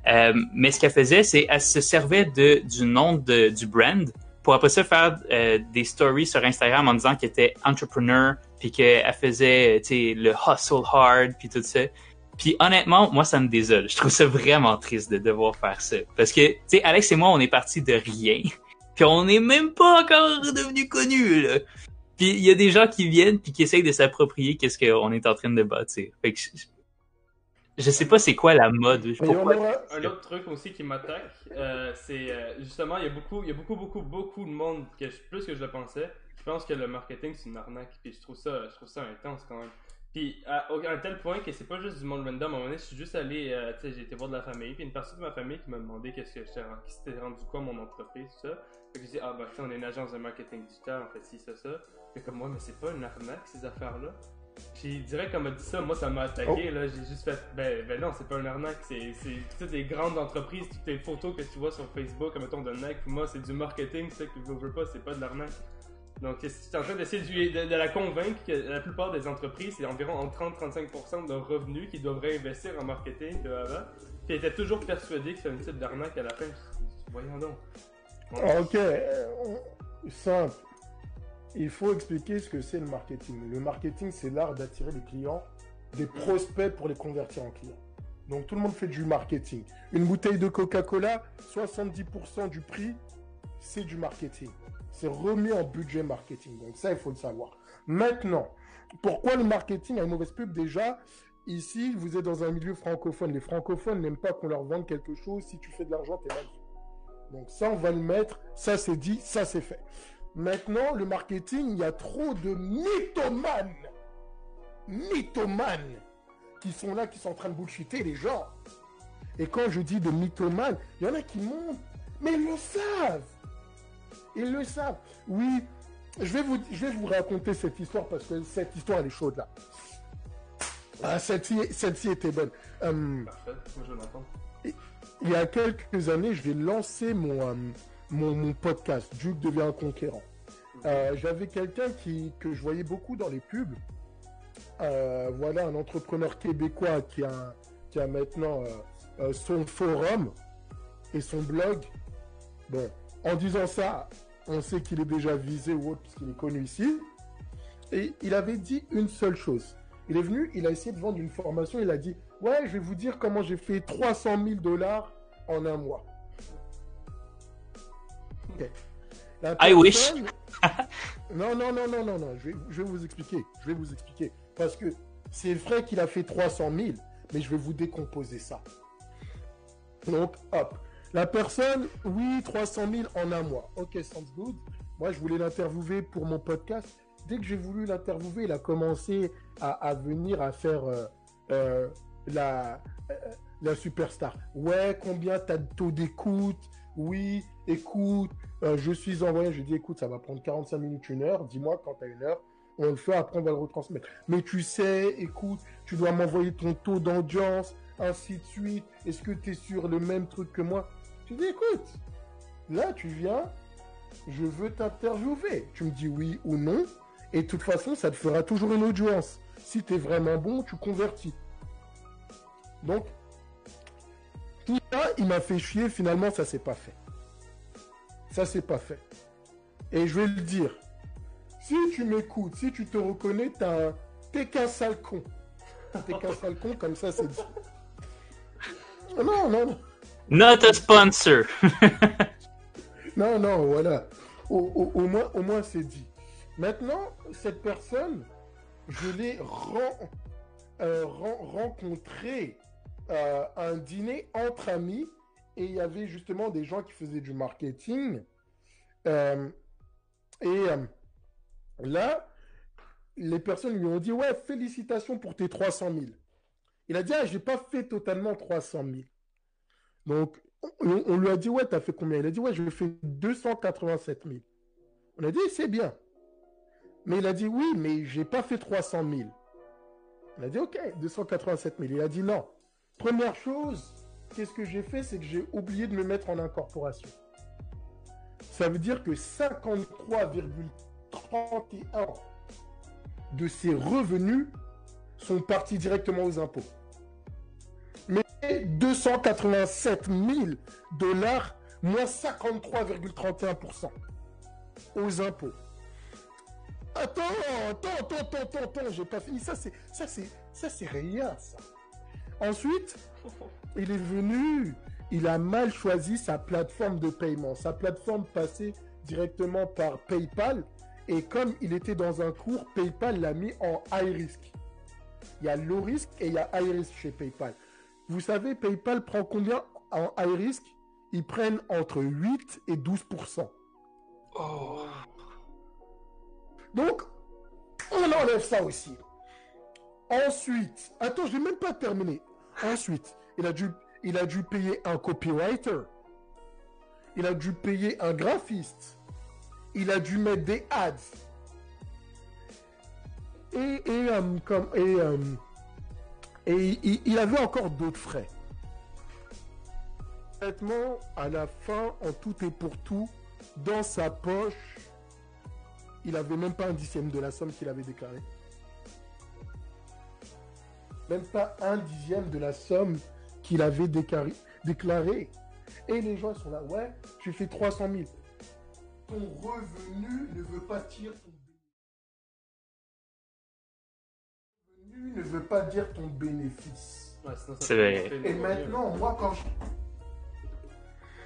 Euh, mais ce qu'elle faisait, c'est elle se servait de du nom de, du brand pour après ça faire euh, des stories sur Instagram en disant qu'elle était entrepreneur, puis qu'elle faisait, tu sais, le hustle hard, puis tout ça. Puis honnêtement, moi, ça me désole. Je trouve ça vraiment triste de devoir faire ça. Parce que, tu sais, Alex et moi, on est partis de rien. Puis on n'est même pas encore devenu connus, là. Puis il y a des gens qui viennent puis qui essayent de s'approprier qu'est-ce qu'on est en train de bâtir. Fait que je, je sais pas c'est quoi la mode. Un autre truc aussi qui m'attaque, euh, c'est euh, justement, il y a beaucoup, il y a beaucoup, beaucoup, beaucoup de monde, que je- plus que je le pensais. Je pense que le marketing c'est une arnaque, puis je trouve ça, je trouve ça intense quand même. Puis à, un tel point que c'est pas juste du monde random. À un moment donné, je suis juste allé, euh, tu sais, j'ai été voir de la famille, puis une personne de ma famille qui m'a demandé qu'est-ce que j'étais, qui s'était rendu quoi mon entreprise, tout ça. Fait que j'ai dit ah bah sais, on est une agence de marketing digital, en fait si ça ça. Fait comme moi mais c'est pas une arnaque ces affaires là. Puis direct elle m'a dit ça, moi ça m'a attaqué, là, j'ai juste fait, ben, ben non, c'est pas une arnaque, c'est c'est toutes les grandes entreprises, toutes les photos que tu vois sur Facebook, mettons de Nike, moi c'est du marketing, sais, que je veux pas, c'est pas de l'arnaque. Donc tu es en train d'essayer de, la convaincre que la plupart des entreprises, c'est environ entre 30-35% de revenus qu'ils doivent réinvestir en marketing de avant. Toujours persuadée que c'était une type d'arnaque à la fin. Voyons donc. Ah, Ok, euh, simple. Il faut expliquer ce que c'est le marketing. Le marketing, c'est l'art d'attirer les clients, des prospects pour les convertir en clients. Donc tout le monde fait du marketing. Une bouteille de Coca-Cola, 70% du prix, c'est du marketing. C'est remis en budget marketing. Donc ça, il faut le savoir. Maintenant, pourquoi le marketing a une mauvaise pub? Déjà, ici, vous êtes dans un milieu francophone. Les francophones n'aiment pas qu'on leur vende quelque chose. Si tu fais de l'argent, t'es mal. Donc ça, on va le mettre. Ça, c'est dit. Ça, c'est fait. Maintenant, le marketing, il y a trop de mythomanes. Mythomanes qui sont là, qui sont en train de bullshiter les gens. Et quand je dis de mythomanes, il y en a qui montent, mais ils le savent. Ils le savent. Oui, je vais vous, je vais vous raconter cette histoire parce que cette histoire, elle est chaude là. Ah, celle-ci, celle-ci était bonne. Euh, il y a quelques années, je vais lancer mon, euh, mon, mon podcast, Duke devient un conquérant. Euh, J'avais quelqu'un qui, que je voyais beaucoup dans les pubs. Euh, voilà, un entrepreneur québécois qui a, qui a maintenant euh, son forum et son blog. Bon, en disant ça, on sait qu'il est déjà visé ou autre puisqu'il est connu ici. Et il avait dit une seule chose. Il est venu, il a essayé de vendre une formation, il a dit Ouais, je vais vous dire comment j'ai fait 300 000 dollars en un mois. Ok. La I wish. non, non, non, non, non, non, je vais, je vais vous expliquer. Je vais vous expliquer. Parce que c'est vrai qu'il a fait 300 000, mais je vais vous décomposer ça. Donc, hop. La personne, oui, 300 000 en un mois. Ok, sounds good. Moi, je voulais l'interviewer pour mon podcast. Dès que j'ai voulu l'interviewer, il a commencé à, venir à faire euh, euh, la, euh, la superstar. Ouais, combien t'as de taux d'écoute? Oui, écoute, je suis envoyé. Je dis, écoute, ça va prendre 45 minutes, une heure. Dis-moi quand t'as une heure. On le fait, après on va le retransmettre. Mais tu sais, écoute, tu dois m'envoyer ton taux d'audience, ainsi de suite. Est-ce que tu es sur le même truc que moi? Tu dis, écoute, là tu viens, je veux t'interviewer. Tu me dis oui ou non. Et de toute façon, ça te fera toujours une audience. Si tu es vraiment bon, tu convertis. Donc, tout ça, il m'a fait chier. Finalement, ça s'est pas fait. Ça s'est pas fait. Et je vais le dire. Si tu m'écoutes, si tu te reconnais, T'es qu'un sale con. T'es qu'un sale con, comme ça, c'est dit. Non, non, non. Not a sponsor. Non, non, voilà. Au, moins, c'est dit. Maintenant, cette personne, je l'ai ren- euh, euh, à un dîner entre amis et il y avait justement des gens qui faisaient du marketing. Euh, et là, les personnes lui ont dit Ouais, félicitations pour tes 300 000. Il a dit Ah, j'ai pas fait totalement 300 000. Donc, on, lui a dit, ouais, t'as fait combien? Il a dit, ouais, je fais 287 000. On a dit, c'est bien. Mais il a dit, oui, mais j'ai pas fait 300 000. On a dit, ok, 287 000. Il a dit, non. Première chose, qu'est-ce que j'ai fait? C'est que j'ai oublié de me mettre en incorporation. Ça veut dire que 53,31 de ses revenus sont partis directement aux impôts. Mais 287 000 dollars, moins 53,31% aux impôts. Attends, attends, attends, attends, attends, attends, j'ai pas fini. Ça, c'est, ça, c'est, ça, c'est rien, ça. Ensuite, il est venu, il a mal choisi sa plateforme de paiement. Sa plateforme passait directement par PayPal. Et comme il était dans un cours, PayPal l'a mis en high risk. Il y a low risk et il y a high risk chez PayPal. Vous savez, PayPal prend combien en high risk Ils prennent entre 8 et 12 Oh. Donc, on enlève ça aussi. Ensuite, attends, je n'ai même pas terminé. Ensuite, il a dû, il a dû payer un copywriter. Il a dû payer un graphiste. Il a dû mettre des ads. Et, et, euh, comme, et, euh, et il, avait encore d'autres frais. Honnêtement, à la fin, en tout et pour tout, dans sa poche, il avait même pas un dixième de la somme qu'il avait déclarée. Même pas un dixième de la somme qu'il avait déclaré, déclarée. Et les gens sont là, ouais, tu fais 300 000. Ton revenu ne veut pas dire ton revenu ne veut pas dire ton bénéfice. Ouais, sinon, ça C'est fait- vrai. Et maintenant, moi, quand je...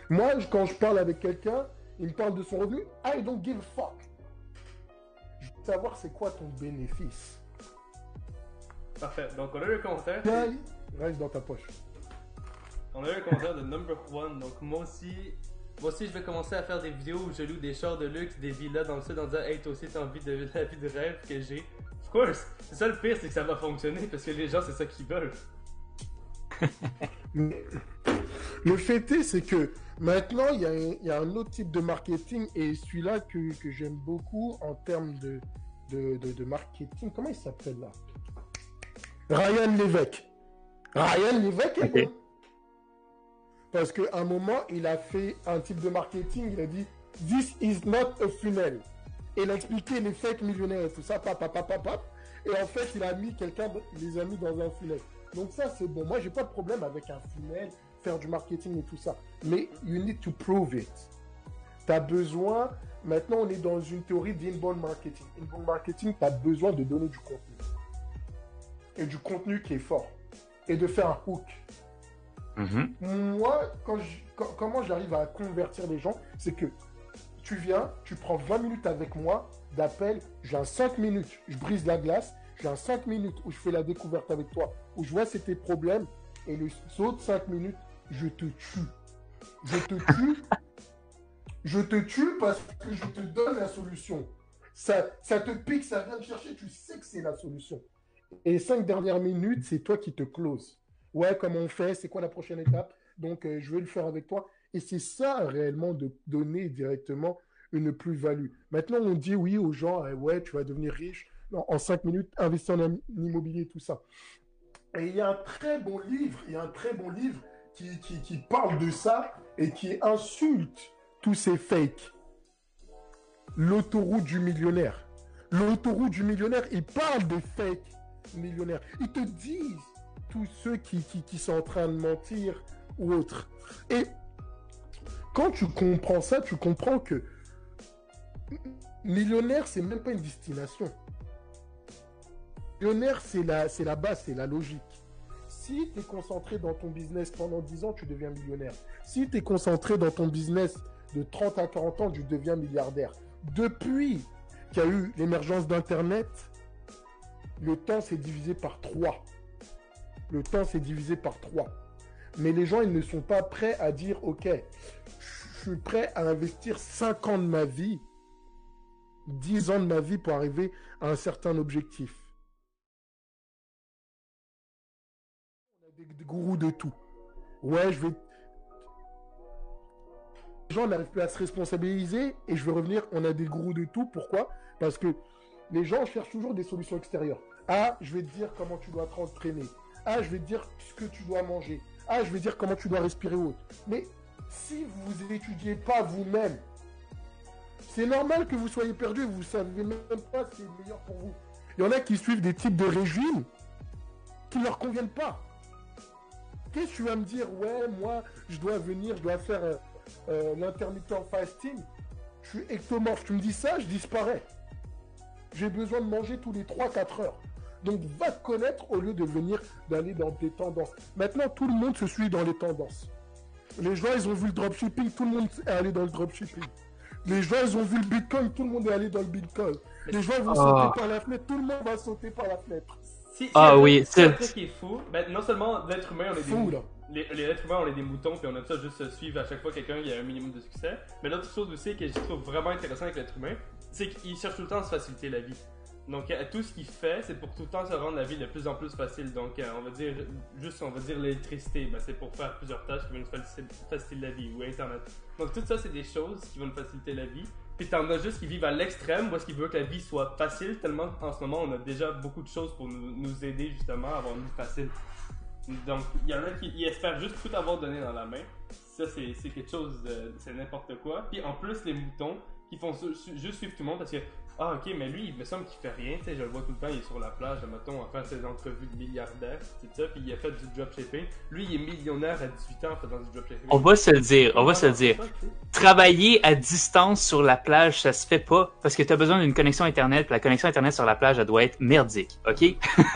Moi, quand je parle avec quelqu'un, il me parle de son revenu. I don't give a fuck. Je veux savoir c'est quoi ton bénéfice. Parfait. Donc, on a eu un commentaire. Reste dans ta poche. On a eu un commentaire de Number One. Donc, moi aussi, moi aussi, je vais commencer à faire des vidéos où je loue des chars de luxe, des villas dans le sud en disant Hey, toi aussi, t'as envie de la vie de rêve que j'ai. Of course. C'est ça le pire, c'est que ça va fonctionner parce que les gens, c'est ça qu'ils veulent. Le fait est, c'est que maintenant, il y, a un- il y a un autre type de marketing et celui-là que, que j'aime beaucoup en termes de, de, de- de marketing. Comment il s'appelle là? Ryan Lévesque. Ryan Lévesque est Ok. bon. Parce qu'à un moment, il a fait un type de marketing, il a dit This is not a funnel. Et il a expliqué les fake millionnaires et tout ça, pap, pap, pap, pap, pap. Et en fait, il a mis quelqu'un, il les a mis dans un funnel. Donc ça, c'est bon. Moi, j'ai pas de problème avec un funnel, faire du marketing et tout ça. Mais you need to prove it. Tu as besoin, maintenant, on est dans une théorie d'inbound marketing. Inbound marketing, tu as besoin de donner du contenu. Et du contenu qui est fort. Et de faire un hook. Mhm. Moi, quand je- quand- comment j'arrive à convertir les gens, c'est que tu viens, tu prends 20 minutes avec moi d'appel, j'ai un 5 minutes, je brise la glace, j'ai un 5 minutes où je fais la découverte avec toi, où je vois c'est tes problèmes, et les autres 5 minutes, je te tue. Je te tue. je te tue parce que je te donne la solution. Ça, ça te pique, ça vient te chercher, tu sais que c'est la solution. Et les 5 dernières minutes, c'est toi qui te close ouais, comment on fait, c'est quoi la prochaine étape, donc euh, je vais le faire avec toi. Et c'est ça réellement de donner directement une plus-value. Maintenant, on dit oui aux gens, euh, ouais, tu vas devenir riche Non, en cinq minutes, investir en im- immobilier, tout ça. Et il y a un très bon livre, il y a un très bon livre qui, qui, qui parle de ça et qui insulte tous ces fakes. L'autoroute du millionnaire. L'autoroute du millionnaire, il parle des fakes millionnaires. Ils te disent tous ceux qui, qui, qui sont en train de mentir ou autre. Et quand tu comprends ça, tu comprends que millionnaire, c'est même pas une destination. millionnaire, c'est la, la base, c'est la logique. Si tu es concentré dans ton business pendant 10 ans, tu deviens millionnaire. Si tu es concentré dans ton business de 30 à 40 ans, tu deviens milliardaire. Depuis qu'il y a eu l'émergence d'Internet, le temps s'est divisé par 3. Le temps s'est divisé par 3. Mais les gens, ils ne sont pas prêts à dire, OK, je suis prêt à investir 5 ans de ma vie, 10 ans de ma vie pour arriver à un certain objectif. On a des, gourous de tout. Ouais, je vais... Les gens n'arrivent plus à se responsabiliser et je vais revenir, on a des gourous de tout. Pourquoi? Parce que les gens cherchent toujours des solutions extérieures. Ah, je vais te dire comment tu dois t'entraîner. Ah, je vais te dire ce que tu dois manger. Ah, je vais dire comment tu dois respirer ou autre. Mais si vous n'étudiez pas vous-même, c'est normal que vous soyez perdu et vous savez même pas ce qui est meilleur pour vous. Il y en a qui suivent des types de régimes qui ne leur conviennent pas. Qu'est-ce que tu vas me dire? Ouais, moi, je dois venir, je dois faire euh, euh, l'intermittent fasting. Je suis ectomorphe. Tu me dis ça, je disparais. J'ai besoin de manger tous les 3-4 heures. Donc va te connaître au lieu de venir d'aller dans des tendances. Maintenant, tout le monde se suit dans les tendances. Les gens, ils ont vu le dropshipping, tout le monde est allé dans le dropshipping. Les gens, ils ont vu le bitcoin, tout le monde est allé dans le bitcoin. Les gens vont Ah. sauter par la fenêtre, tout le monde va sauter par la fenêtre. Si, si Ah oui, si un c'est- truc qui est fou, ben, non seulement l'être humain, on est des Fou, là. les, les êtres humains, on est des moutons, puis on aime ça juste se suivre à chaque fois quelqu'un qui a un minimum de succès. Mais l'autre chose aussi que je trouve vraiment intéressant avec l'être humain, c'est qu'il cherche tout le temps à se faciliter la vie. Donc euh, tout ce qu'il fait, c'est pour tout le temps se rendre la vie de plus en plus facile. Donc euh, on va dire juste, on va dire l'électricité, ben, c'est pour faire plusieurs tâches qui vont nous faciliter, la vie, ou Internet. Donc tout ça, c'est des choses qui vont nous faciliter la vie. Puis t'en as juste qui vivent à l'extrême, est-ce qu'ils veulent que la vie soit facile, tellement en ce moment on a déjà beaucoup de choses pour nous, aider justement à avoir une vie facile. Donc il y en a qui espèrent juste tout avoir donné dans la main. Ça c'est quelque chose c'est n'importe quoi. Puis en plus les moutons qui font juste suivre tout le monde parce que. Ah ok mais lui il me semble qu'il fait rien, tu sais, je le vois tout le temps, il est sur la plage, mettons, à faire ses entrevues de milliardaires, c'est ça, puis il a fait du dropshipping. Lui il est millionnaire à 18 ans en faisant du dropshipping. On va se le dire, on va se le dire. Travailler à distance sur la plage, ça se fait pas parce que tu as besoin d'une connexion internet. Puis la connexion internet sur la plage, elle doit être merdique, ok?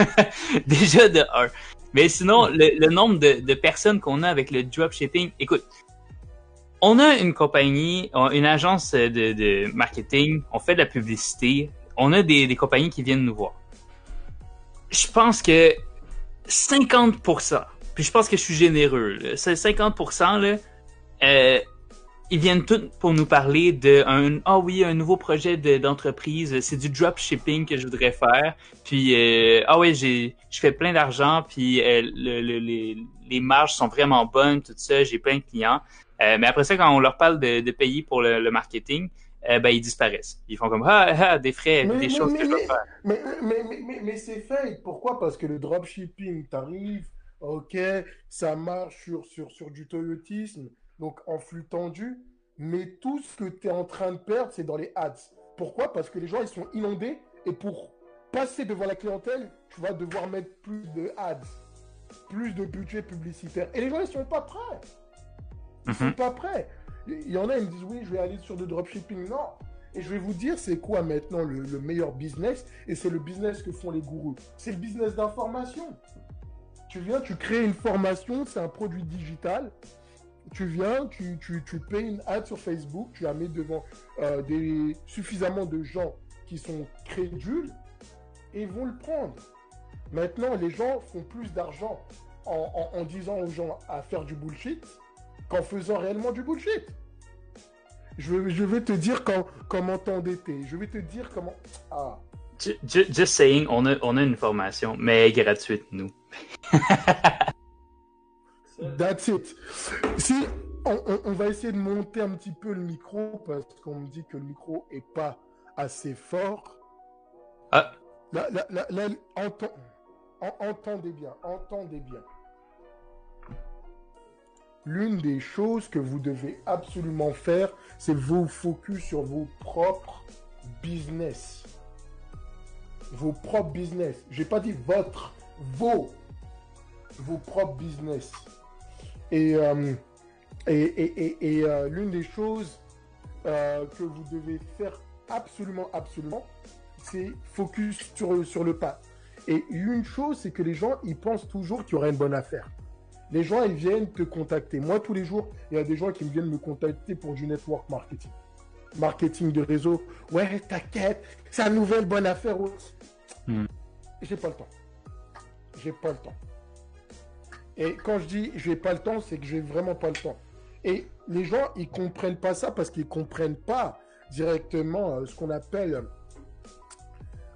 Déjà de un. Mais sinon, le, le nombre de, de personnes qu'on a avec le dropshipping, écoute, on a une compagnie, une agence de, marketing, on fait de la publicité, on a des, compagnies qui viennent nous voir. Je pense que 50%, puis je pense que je suis généreux, c'est 50% là, euh, ils viennent tous pour nous parler de un ah oui un nouveau projet de- d'entreprise c'est du dropshipping que je voudrais faire puis euh, ah j'ai je fais plein d'argent puis euh, le- le- les, les marges sont vraiment bonnes tout ça j'ai plein de clients Euh, mais après ça quand on leur parle de, de payer pour le, le marketing euh, ben ils disparaissent ils font comme ah, ah des frais Mais- des mais- choses mais- que je dois faire Mais, mais, mais, mais, mais c'est fake. Pourquoi? Parce que le dropshipping, t'arrives, ok, ça marche sur, sur, sur du toyotisme, donc en flux tendu, mais tout ce que tu es en train de perdre, c'est dans les ads. Pourquoi? Parce que les gens, ils sont inondés, et pour passer devant la clientèle, tu vas devoir mettre plus de ads, plus de budget publicitaire. Et les gens, ils sont pas prêts. Ils sont Mhm. pas prêts. Il y en a, ils me disent, oui, je vais aller sur le dropshipping. Non. Et je vais vous dire, c'est quoi maintenant le, le meilleur business? Et c'est le business que font les gourous. C'est le business d'information. Tu viens, tu crées une formation, c'est un produit digital. Tu viens, tu, tu, tu payes une ad sur Facebook, tu la mets devant euh, des, suffisamment de gens qui sont crédules et ils vont le prendre. Maintenant, les gens font plus d'argent en, en- en disant aux gens à faire du bullshit qu'en faisant réellement du bullshit. Je, vais- je vais te dire quand- comment t'endetter. Je vais te dire comment. Ah. Ju- ju- just saying on a on a une formation mais gratuite nous That's it. Si on, on- on va essayer de monter un petit peu le micro parce qu'on me dit que le micro est pas assez fort. Ah. Là, là, là, là, enten- en- entendez bien, entendez bien. L'une des choses que vous devez absolument faire, c'est vous focus sur vos propres business. Vos propres business. J'ai pas dit votre, vos vos propres business. Et, euh, et, et, et- euh, l'une des choses euh, que vous devez faire absolument, absolument, c'est focus sur, sur le pas. Et une chose, c'est que les gens, ils pensent toujours qu'il y aura une bonne affaire. Les gens, ils viennent te contacter. Moi, tous les jours, il y a des gens qui me viennent me contacter pour du network marketing. Marketing de réseau. Ouais, t'inquiète, c'est une nouvelle bonne affaire. Hmm. J'ai pas le temps. J'ai pas le temps. Et quand je dis j'ai pas le temps, c'est que j'ai vraiment pas le temps. Et les gens, ils comprennent pas ça parce qu'ils comprennent pas directement euh, ce qu'on appelle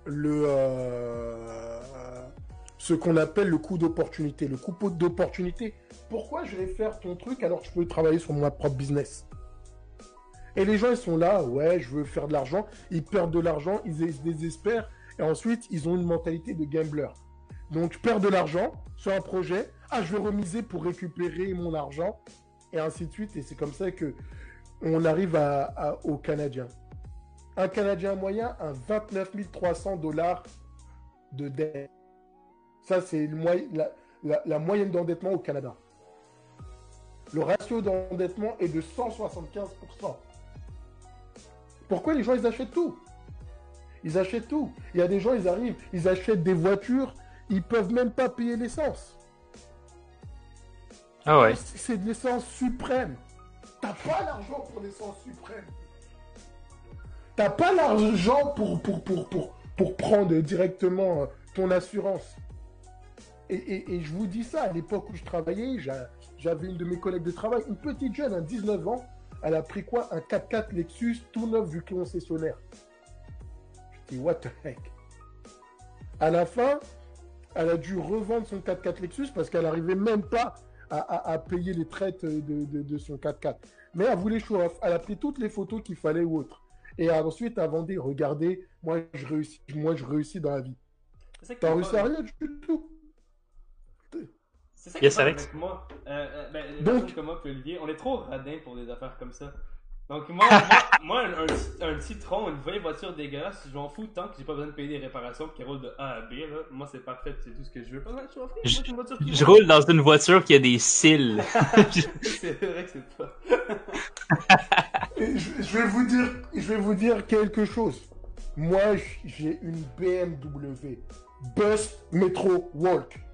le euh, ce qu'on appelle le coût d'opportunité. Le coût d'opportunité. Pourquoi je vais faire ton truc alors que je peux travailler sur mon propre business? Et les gens, ils sont là, ouais, je veux faire de l'argent. Ils perdent de l'argent, ils se désespèrent. Et ensuite, ils ont une mentalité de gambler. Donc, je perds de l'argent sur un projet. Ah, je vais remiser pour récupérer mon argent. Et ainsi de suite. Et c'est comme ça que on arrive à, au Canadien. Un Canadien moyen a 29 300 dollars de dette. Ça, c'est la, la, moyenne d'endettement au Canada. Le ratio d'endettement est de 175%. Pourquoi les gens, ils achètent tout? Ils achètent tout. Il y a des gens, ils arrivent, ils achètent des voitures, ils peuvent même pas payer l'essence. Ah ouais. C'est de l'essence suprême. T'as pas l'argent pour l'essence suprême. T'as pas l'argent pour, pour, pour, pour, pour prendre directement euh, ton assurance. Et, je vous dis ça, à l'époque où je travaillais, j'avais une de mes collègues de travail, une petite jeune, à 19 ans, elle a pris quoi? Un 4x4 Lexus tout neuf du concessionnaire. Je dis, what the heck? À la fin, elle a dû revendre son 4x4 Lexus parce qu'elle n'arrivait même pas à, payer les traites de, son 4x4. Mais elle voulait show off. Elle a pris toutes les photos qu'il fallait ou autre. Et ensuite, elle vendait, regardez, moi je réussis, moi je réussis dans la vie. T'as réussi à rien du tout. C'est ça qui yes, avec moi. Euh, euh, ben, Donc, comme moi, Olivier, on est trop radin pour des affaires comme ça. Donc moi, moi, un, un, Citron, une vieille voiture dégueulasse, je m'en fous tant que j'ai pas besoin de payer des réparations qui roule de A à B. Là. Moi c'est parfait, c'est tout ce que je veux. Pas je, je, je roule dans une voiture qui a des cils. c'est vrai que c'est toi. je, je, vais vous dire, je vais vous dire quelque chose. Moi j'ai une BMW Bus Metro Walk.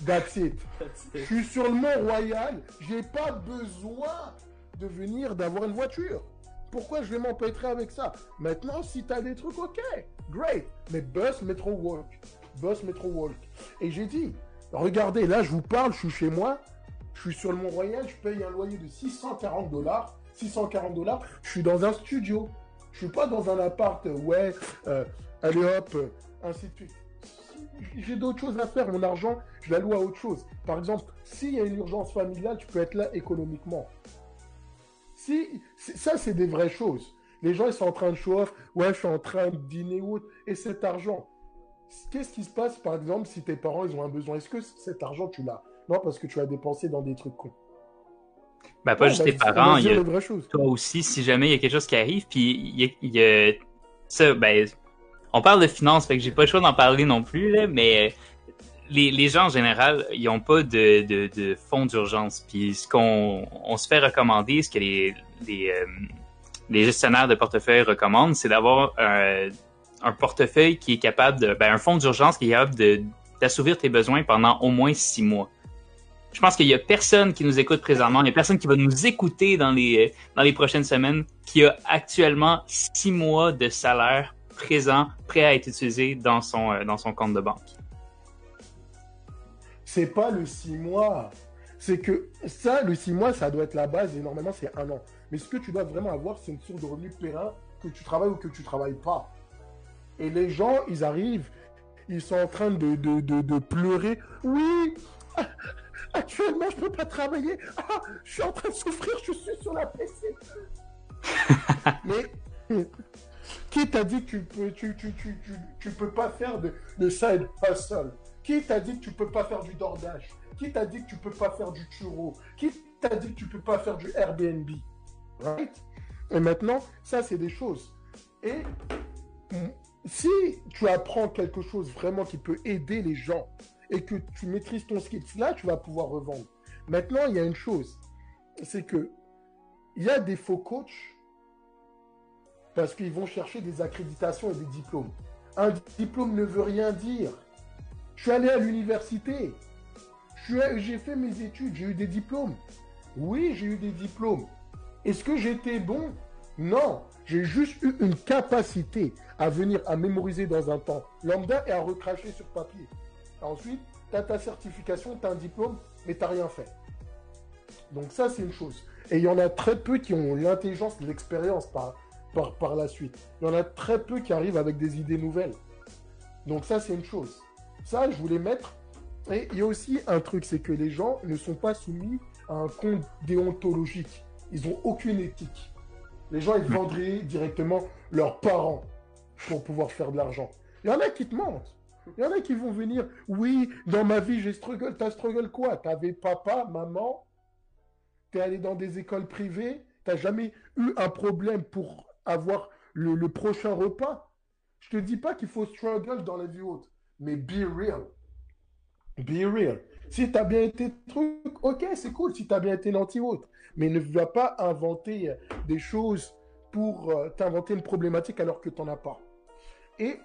That's it. Je suis sur le Mont Royal, j'ai pas besoin de venir d'avoir une voiture. Pourquoi je vais m'empêtrer avec ça? Maintenant, si tu as des trucs, ok, great. Mais bus, metro, walk. Bus, metro, walk. Et j'ai dit, regardez, là, je vous parle, je suis chez moi, je suis sur le Mont-Royal, je paye un loyer de 640 dollars. 640 dollars, je suis dans un studio. Je suis pas dans un appart, ouais, euh, allez hop, euh, ainsi de suite. J'ai d'autres choses à faire. Mon argent, je l'alloue à autre chose. Par exemple, s'il y a une urgence familiale, tu peux être là économiquement. Si, ça, c'est des vraies choses. Les gens, ils sont en train de show Ouais, je suis en train de dîner ou autre. Et cet argent, qu'est-ce qui se passe, par exemple, si tes parents, ils ont un besoin? Est-ce que cet argent, tu l'as? Non, parce que tu l'as dépensé dans des trucs cons. Ben, pas juste tes parents, il y a toi aussi, si jamais il y a quelque chose qui arrive, puis il y a, ça, ben, on parle de finances, fait que j'ai pas le choix d'en parler non plus, là, mais les, gens en général, ils n'ont pas de, de, fonds d'urgence. Puis ce qu'on on se fait recommander, ce que les, les, euh, les gestionnaires de portefeuille recommandent, c'est d'avoir un, un, portefeuille qui est capable de, ben, un fonds d'urgence qui est capable d'assouvir tes besoins pendant au moins six mois. Je pense qu'il y a personne qui nous écoute présentement, il y a personne qui va nous écouter dans les, dans les prochaines semaines qui a actuellement six mois de salaire présent, prêt à être utilisé dans son, euh, dans son compte de banque c'est pas le six mois. C'est que ça, le six mois, ça doit être la base et normalement c'est un an. Mais ce que tu dois vraiment avoir, c'est une source de revenus périn que tu travailles ou que tu travailles pas. Et les gens, ils arrivent, ils sont en train de, de, pleurer. Oui, actuellement, je peux pas travailler. Ah, je suis en train de souffrir, je suis sur la PC. Mais qui t'a dit que tu peux, tu, tu, tu, tu, peux pas faire de, de side hustle qui t'a dit que tu peux pas faire du dordage Qui t'a dit que tu peux pas faire du churro. Qui t'a dit que tu peux pas faire du Airbnb. Right? Et maintenant, ça, c'est des choses. Et si tu apprends quelque chose vraiment qui peut aider les gens et que tu maîtrises ton skill, là, tu vas pouvoir revendre. Maintenant, il y a une chose, c'est que il y a des faux coachs parce qu'ils vont chercher des accréditations et des diplômes. Un diplôme ne veut rien dire. Je suis allé à l'université. J'ai fait mes études, j'ai eu des diplômes. Oui, j'ai eu des diplômes. Est-ce que j'étais bon? Non. J'ai juste eu une capacité à venir à mémoriser dans un temps lambda et à recracher sur papier. Ensuite, tu as ta certification, tu as un diplôme, mais tu n'as rien fait. Donc ça, c'est une chose. Et il y en a très peu qui ont l'intelligence, l'expérience par, par, par la suite. Il y en a très peu qui arrivent avec des idées nouvelles. Donc ça, c'est une chose. Ça, je voulais mettre. Et il y a aussi un truc, c'est que les gens ne sont pas soumis à un compte déontologique. Ils n'ont aucune éthique. Les gens, ils vendraient directement leurs parents pour pouvoir faire de l'argent. Il y en a qui te mentent. Il y en a qui vont venir, oui, dans ma vie, j'ai struggle. T'as struggle quoi? T'avais papa, maman? T'es allé dans des écoles privées? T'as jamais eu un problème pour avoir le, prochain repas Je te dis pas qu'il faut struggle dans la vie haute, mais be real. Be real. Si t'as bien été truc, ok, c'est cool. Si t'as bien été nanti autre, mais ne va pas inventer des choses pour euh, t'inventer une problématique alors que t'en as pas. Et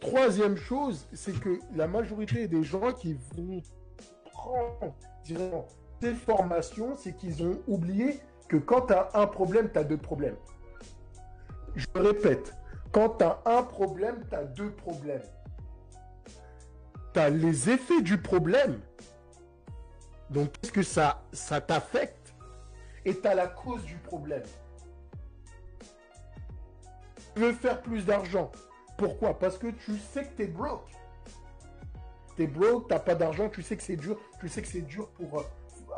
troisième chose, c'est que la majorité des gens qui vont prendre des formations, c'est qu'ils ont oublié que quand tu as un problème, tu as deux problèmes. Je répète, quand tu as un problème, tu as deux problèmes. Tu as les effets du problème. Donc, qu'est-ce que ça, t'affecte? Et tu as la cause du problème. Tu veux faire plus d'argent. Pourquoi? Parce que tu sais que tu es broke. Tu es broke, tu pas d'argent, tu sais que c'est dur, tu sais que c'est dur pour euh,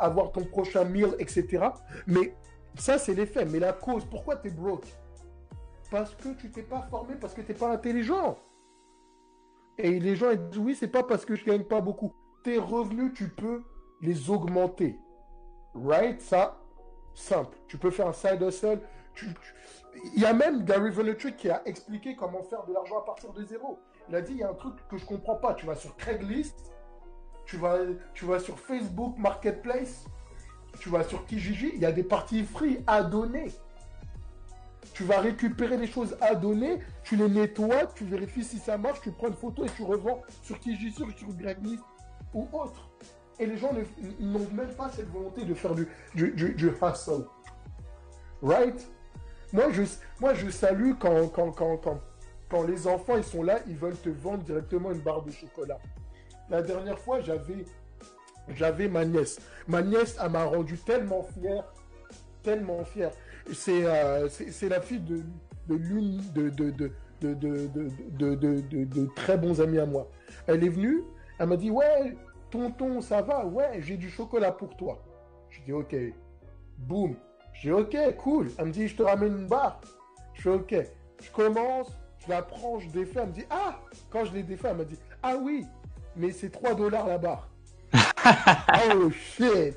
avoir ton prochain meal, etc. Mais ça, c'est l'effet. Mais la cause, pourquoi tu es broke? Parce que tu t'es pas formé, parce que tu n'es pas intelligent. Et les gens disent oui, c'est pas parce que je gagne pas beaucoup. Tes revenus, tu peux les augmenter. Right? Ça, simple. Tu peux faire un side hustle. Tu... Il y a même Gary Vaynerchuk qui a expliqué comment faire de l'argent à partir de zéro. Il a dit, il y a un truc que je comprends pas. Tu vas sur Craigslist, tu vas, tu vas sur Facebook Marketplace, tu vas sur Kijiji, il y a des parties free à donner. Tu vas récupérer les choses à donner, tu les nettoies, tu vérifies si ça marche, tu prends une photo et tu revends sur Kijiji, sur, Craigslist ou autre. Et les gens n'ont même pas cette volonté de faire du, du, du, du hustle. Right? Moi, je, moi, je salue quand, quand, quand, quand, quand les enfants ils sont là, ils veulent te vendre directement une barre de chocolat. La dernière fois, j'avais, j'avais ma nièce. Ma nièce, elle m'a rendu tellement fier, tellement fier. C'est, euh, c'est, la fille de, de l'une de, de, de, de, très bons amis à moi. Elle est venue, elle m'a dit, ouais, tonton, ça va, ouais, j'ai du chocolat pour toi. Je dis, ok. Boum. Dis, ok, cool. Elle me dit, je te ramène une barre. Je fais, ok. Je commence, je la prends, je défais. Elle me dit, ah Quand je l'ai défait, elle m'a dit, ah oui, mais c'est 3 dollars la barre. oh shit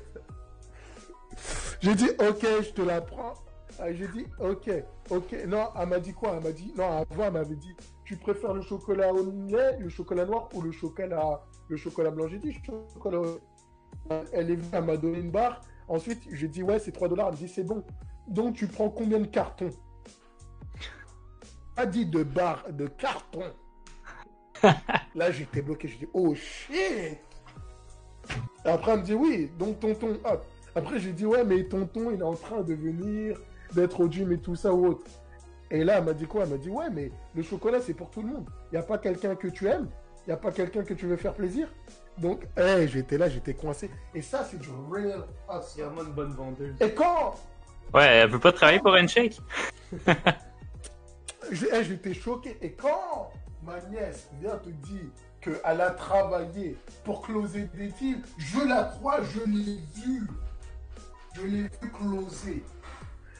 J'ai dit, ok, je te la prends. Ah, J'ai dit, ok, ok. Non, elle m'a dit quoi? Elle m'a dit, non, avant, elle m'avait dit, tu préfères le chocolat au lait, le chocolat noir ou le chocolat, le chocolat blanc? J'ai dit, chocolat au Elle est venue, elle m'a donné une barre. Ensuite, j'ai dit, ouais, c'est 3 dollars. Elle me dit, c'est bon. Donc, tu prends combien de cartons? Pas dit de barres, de cartons. Là, j'étais bloqué. Je dis, oh shit Et Après, elle me dit, oui, donc tonton, hop. Après, j'ai dit, ouais, mais tonton, il est en train de venir, d'être au gym et tout ça ou autre. Et là, elle m'a dit quoi? Elle m'a dit, ouais, mais le chocolat, c'est pour tout le monde. Il n'y a pas quelqu'un que tu aimes Il n'y a pas quelqu'un que tu veux faire plaisir Donc, hey, j'étais là, j'étais coincé. Et ça, c'est du real C'est hustle. vraiment une bonne vendeuse. Et quand? Ouais, elle veut pas travailler pour Handshake. J'ai- hey, J'étais choqué. Et quand? Ma nièce vient te dire qu'elle a travaillé pour closer des deals, je la crois, je l'ai vu. Je l'ai vu closer.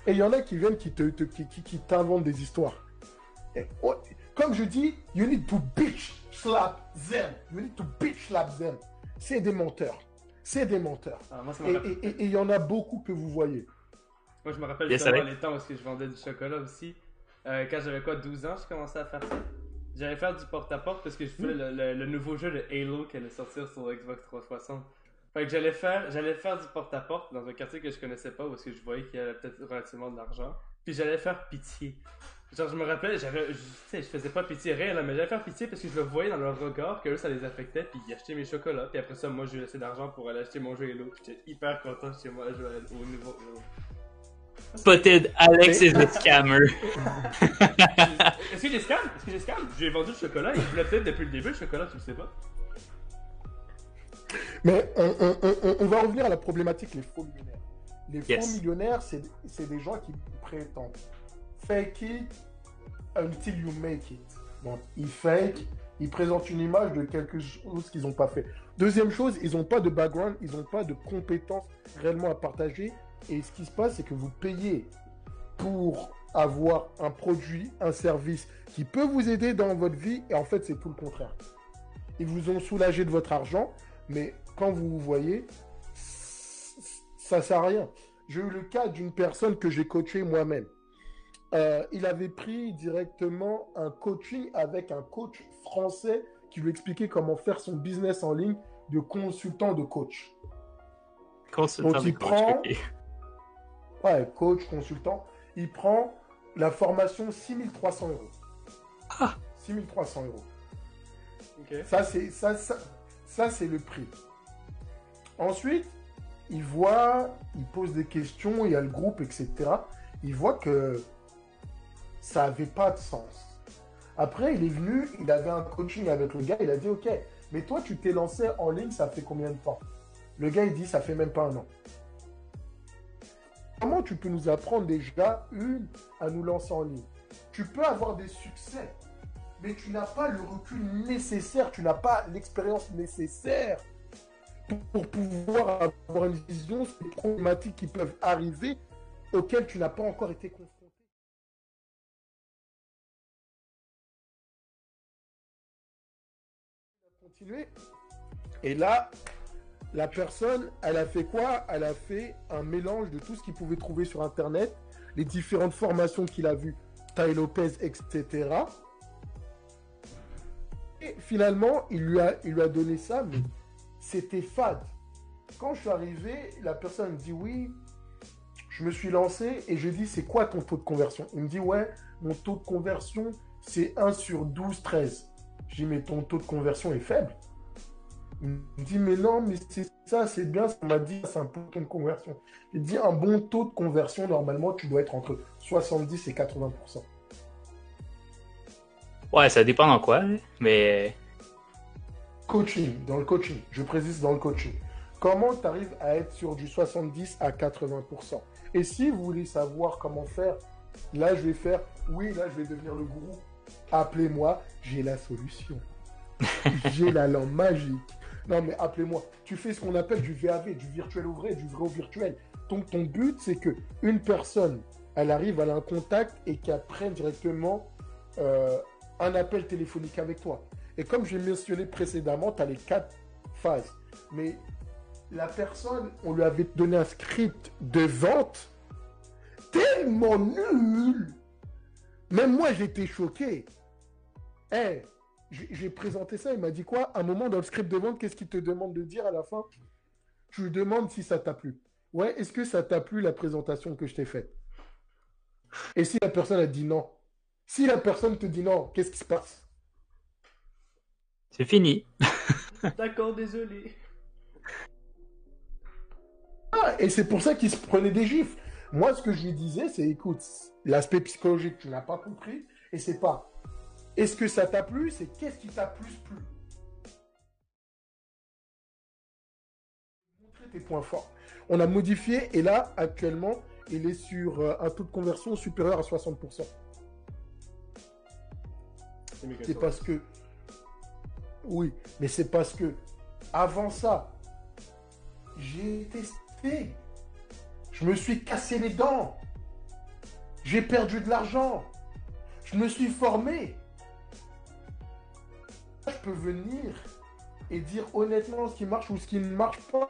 Et il y en a qui viennent qui te, te- qui, qui- qui t'inventent des histoires. Et, oh, comme je dis, you need to bitch slap them. You need to bitch slap them. C'est des menteurs. C'est des menteurs. Ah, moi, ça Et il y en a beaucoup que vous voyez. moi, je me rappelle Yes, justement les temps où je vendais du chocolat aussi. Euh, quand j'avais quoi, 12 ans, je commençais à faire ça. J'allais faire du porte-à-porte parce que je voulais le, le- le nouveau jeu de Halo qui allait sortir sur Xbox 360. Fait que j'allais faire, j'allais faire du porte-à-porte dans un quartier que je connaissais pas est-ce que je voyais qu'il y avait peut-être relativement de l'argent. Puis j'allais faire pitié. Genre, je me rappelle, j'avais, je, tu sais, je faisais pas pitié rien, là, mais j'allais faire pitié parce que je le voyais dans leur regard que eux, ça les affectait, puis ils achetaient mes chocolats, puis après ça, moi, j'ai eu assez d'argent pour aller acheter mon jeu Halo, j'étais hyper content chez moi à jouer au nouveau Halo. Spotted Alex is a scammer. Est-ce que j'ai scam? Est-ce que j'ai scam? J'ai vendu le chocolat, il voulait peut-être depuis le début le chocolat, tu le sais pas? Mais on, on- on- on- on va revenir à la problématique, les faux millionnaires. Les faux Yes. millionnaires, c'est c'est des gens qui prétendent fake it until you make it. Donc, ils fake, ils présentent une image de quelque chose qu'ils n'ont pas fait. Deuxième chose, ils n'ont pas de background, ils n'ont pas de compétences réellement à partager. Et ce qui se passe, c'est que vous payez pour avoir un produit, un service qui peut vous aider dans votre vie. Et en fait, c'est tout le contraire. Ils vous ont soulagé de votre argent, mais quand vous vous voyez, ça sert à rien. J'ai eu le cas d'une personne que j'ai coaché moi-même. Euh, il avait pris directement un coaching avec un coach français qui lui expliquait comment faire son business en ligne de consultant de coach. Consultant Donc, il coach, prend-. Ouais, coach, consultant. Il prend la formation 6300 euros. Ah. 6300 euros. Ok. Ça, c'est ça, ça, ça, c'est le prix. Ensuite, il voit, il pose des questions, il y a le groupe, etc. Il voit que ça n'avait pas de sens. Après, il est venu, il avait un coaching avec le gars, il a dit, OK, mais toi, tu t'es lancé en ligne, ça fait combien de temps? Le gars, il dit, ça fait même pas un an. Comment tu peux nous apprendre déjà, une, à nous lancer en ligne? Tu peux avoir des succès, mais tu n'as pas le recul nécessaire, tu n'as pas l'expérience nécessaire pour, pouvoir avoir une vision sur les problématiques qui peuvent arriver auxquelles tu n'as pas encore été confronté. Continuer. Et là, la personne, elle a fait quoi? Elle a fait un mélange de tout ce qu'il pouvait trouver sur Internet, les différentes formations qu'il a vues, Tai Lopez, etc. Et finalement, il lui a, il lui a donné ça, mais c'était fade. Quand je suis arrivé, la personne me dit oui, je me suis lancé et je dis c'est quoi ton taux de conversion? Il me dit ouais, mon taux de conversion c'est 1 sur 12, 13. Je dis mais ton taux de conversion est faible. Il me dit mais non, mais c'est ça, c'est bien, ça m'a dit c'est un taux de conversion. Il dit un bon taux de conversion, normalement tu dois être entre 70 et 80%. Ouais, ça dépend en quoi, hein, mais Coaching, dans le coaching, je précise dans le coaching. Comment tu arrives à être sur du 70 à 80% Et si vous voulez savoir comment faire, là je vais faire, oui, là je vais devenir le gourou. Appelez-moi, j'ai la solution. j'ai la lampe magique. Non mais appelez-moi. Tu fais ce qu'on appelle du VAV, du virtuel au vrai, du vrai au virtuel. Donc ton but c'est que une personne, elle arrive, elle a un contact et qu'elle prenne directement euh, un appel téléphonique avec toi. Et comme j'ai mentionné précédemment, tu as les quatre phases. Mais la personne, on lui avait donné un script de vente tellement nul. Même moi, j'étais choqué. Eh, j'ai j'ai présenté ça, il m'a dit quoi? À un moment dans le script de vente, qu'est-ce qu'il te demande de dire à la fin? Tu lui demandes si ça t'a plu. Ouais, est-ce que ça t'a plu la présentation que je t'ai faite? Et si la personne a dit non? Si la personne te dit non, qu'est-ce qui se passe? C'est fini. D'accord, désolé. Ah, et c'est pour ça qu'il se prenait des gifs. Moi, ce que je lui disais, c'est écoute, l'aspect psychologique, tu n'as pas compris, et c'est pas est-ce que ça t'a plu, c'est qu'est-ce qui t'a plus plu? Montrer tes points forts. On a modifié, et là, actuellement, il est sur euh, un taux de conversion supérieur à 60%. C'est parce que. Oui, mais c'est parce que avant ça, j'ai testé. Je me suis cassé les dents. J'ai perdu de l'argent. Je me suis formé. Je peux venir et dire honnêtement ce qui marche ou ce qui ne marche pas.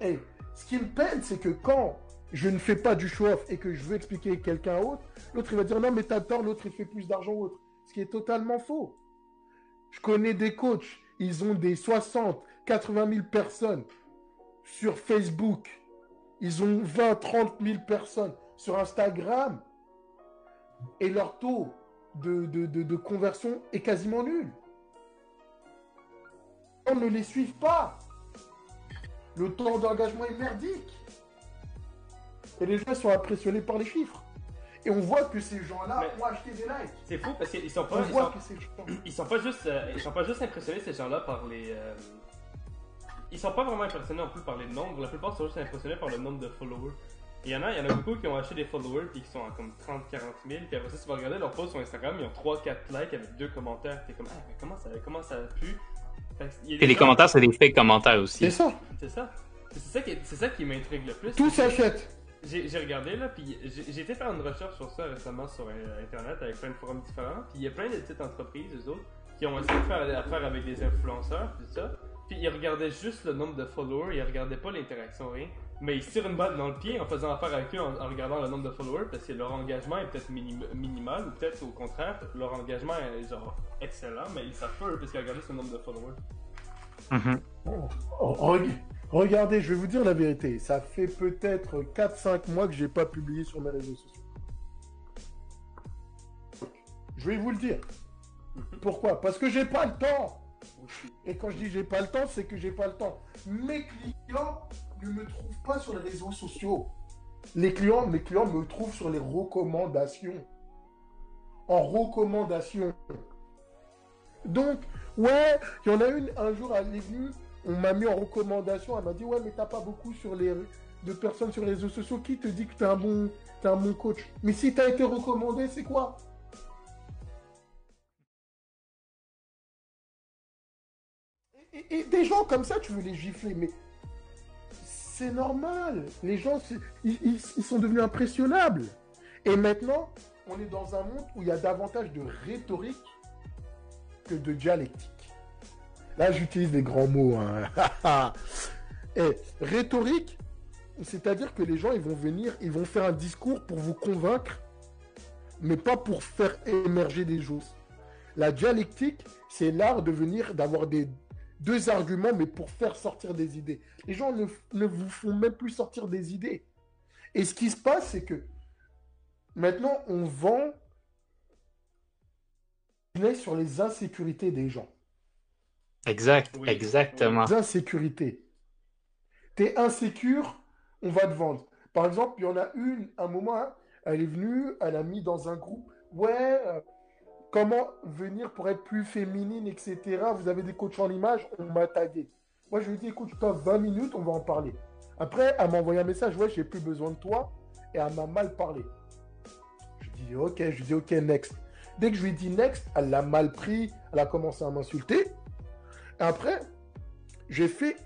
Et ce qui me peine, c'est que quand je ne fais pas du show-off et que je veux expliquer à quelqu'un autre, l'autre il va dire non mais t'as tort, l'autre il fait plus d'argent autre. Ce qui est totalement faux. Je connais des coachs, ils ont des 60, 80 000 personnes sur Facebook. Ils ont 20, 30 000 personnes sur Instagram. et leur taux de, de, de, de conversion est quasiment nul. On ne les suit pas. Le temps d'engagement est merdique. Et les gens sont impressionnés par les chiffres. Et on voit que ces gens-là ont acheté des likes. C'est fou parce qu'ils sont On pas. Ils voit sont, que ces gens... ils sont pas juste. euh, ils sont pas juste impressionnés ces gens-là par les. euh, ils sont pas vraiment impressionnés non plus par les nombres. La plupart sont juste impressionnés par le nombre de followers. Il y en a, il y en a beaucoup qui ont acheté des followers puis qui sont à comme 30, 40 000. Puis après ça, tu vas regarder leurs posts sur Instagram, ils ont 3, 4 likes avec deux commentaires. T'es comme, ah, mais comment ça, comment ça a pu? Fait que il y a des Et les gens- commentaires, c'est des fake commentaires aussi. C'est ça. C'est ça. C'est ça qui, c'est ça qui m'intrigue le plus. Tout s'achète. J'ai j'ai regardé là, puis j'ai été faire une recherche sur ça récemment sur euh, internet avec plein de forums différents. Puis il y a plein de petites entreprises, eux autres, qui ont essayé de faire affaire avec des influenceurs, puis tout ça. Puis ils regardaient juste le nombre de followers, ils regardaient pas l'interaction, rien. Mais ils se tirent une balle dans le pied en faisant affaire avec eux en, en regardant le nombre de followers parce que leur engagement est peut-être minim- minimal ou peut-être au contraire, leur engagement est genre excellent, mais ils savent pas eux parce qu'ils regardent le nombre de followers. Mhm. Oh, reg- Regardez, je vais vous dire la vérité. Ça fait peut-être 4-5 mois que j'ai pas publié sur mes réseaux sociaux. Je vais vous le dire. Pourquoi? Parce que j'ai pas le temps. Et quand je dis j'ai pas le temps, c'est que j'ai pas le temps. Mes clients ne me trouvent pas sur les réseaux sociaux. Les clients, mes clients me trouvent sur les recommandations. En recommandation. Donc, ouais, il y en a une, un jour, elle est venue, on m'a mis en recommandation, elle m'a dit, ouais, mais t'as pas beaucoup sur les, de personnes sur les réseaux sociaux, qui te dit que t'es un bon, un bon coach? Mais si t'as été recommandé, c'est quoi? Et des gens comme ça, tu veux les gifler, mais c'est normal. Les gens, ils, sont devenus impressionnables. Et maintenant, on est dans un monde où il y a davantage de rhétorique que de dialectique. Là, j'utilise des grands mots. hein. Et rhétorique, c'est-à-dire que les gens, ils vont venir, ils vont faire un discours pour vous convaincre, mais pas pour faire émerger des choses. La dialectique, c'est l'art de venir, d'avoir des deux arguments, mais pour faire sortir des idées. Les gens ne, ne vous font même plus sortir des idées. Et ce qui se passe, c'est que maintenant, on vend sur les insécurités des gens. Exact, Oui. exactement. Les insécurités. T'es insécure, on va te vendre. Par exemple, il y en a une, un moment, hein, elle est venue, elle a mis dans un groupe, ouais, euh, comment venir pour être plus féminine, etc. Vous avez des coachs en image, on m'a tagué. Moi, je lui ai dit, écoute, t'offre 20 minutes, on va en parler. Après, elle m'a envoyé un message, ouais, j'ai plus besoin de toi, et elle m'a mal parlé. Je dis, ok, je lui dis, ok, next. Dès que je lui ai dit next, elle l'a mal pris, elle a commencé à m'insulter. Après, j'ai fait,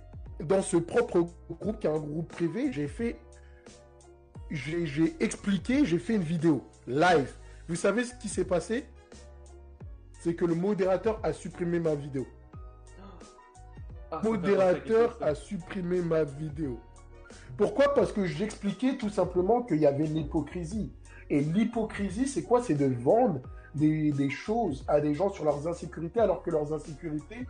dans ce propre groupe, qui est un groupe privé, j'ai fait, j'ai expliqué, j'ai fait une vidéo live. Vous savez ce qui s'est passé? C'est que le modérateur a supprimé ma vidéo. Ah, modérateur a supprimé ma vidéo. Pourquoi? Parce que j'expliquais tout simplement qu'il y avait une hypocrisie. Et l'hypocrisie, c'est quoi? C'est de vendre des, des choses à des gens sur leurs insécurités alors que leurs insécurités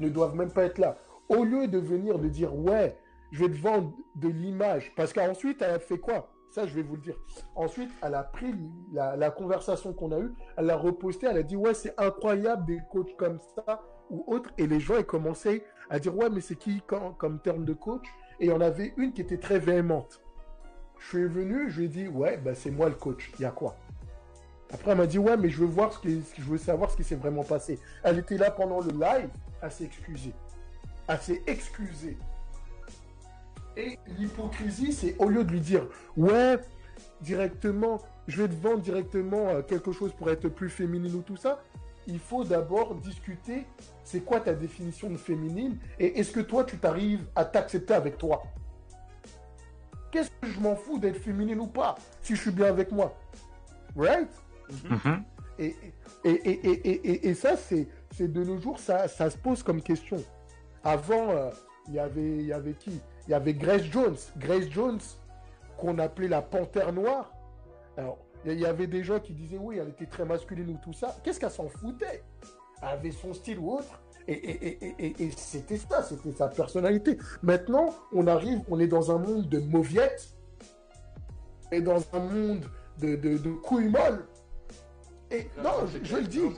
ne doivent même pas être là. Au lieu de venir de dire ouais, je vais te vendre de l'image, parce qu'ensuite elle a fait quoi? Ça, je vais vous le dire. Ensuite, elle a pris la, conversation qu'on a eue, elle l'a repostée, elle a dit ouais, c'est incroyable des coachs comme ça ou autre, et les gens ont commencé à dire ouais, mais c'est qui comme, terme de coach? Et il y en avait une qui était très véhémente. Je suis venu, je lui ai dit ouais, bah, c'est moi le coach. Il y a quoi? Après, elle m'a dit ouais, mais je veux voir ce qui, je veux savoir ce qui s'est vraiment passé. Elle était là pendant le live, excusée. Elle s'est excusée. Et l'hypocrisie, c'est au lieu de lui dire ouais, directement, je vais te vendre directement euh, quelque chose pour être plus féminine ou tout ça, il faut d'abord discuter c'est quoi ta définition de féminine et est-ce que toi tu t'arrives à t'accepter avec toi? Qu'est-ce que je m'en fous d'être féminine ou pas si je suis bien avec moi? Right? Mhm. et, et, et, et, et, et- et ça, c'est c'est de nos jours, ça, ça se pose comme question. Avant, euh, il y avait il y avait qui? Il y avait Grace Jones. Grace Jones, qu'on appelait la panthère noire. Alors, il y avait des gens qui disaient oui, elle était très masculine ou tout ça. Qu'est-ce qu'elle s'en foutait Elle avait son style ou autre. Et, et, et, et, et- et c'était ça, c'était sa personnalité. Maintenant, on arrive, on est dans un monde de mauviettes et dans un monde de, de, de couilles molles Et non, je, je le dis. Roche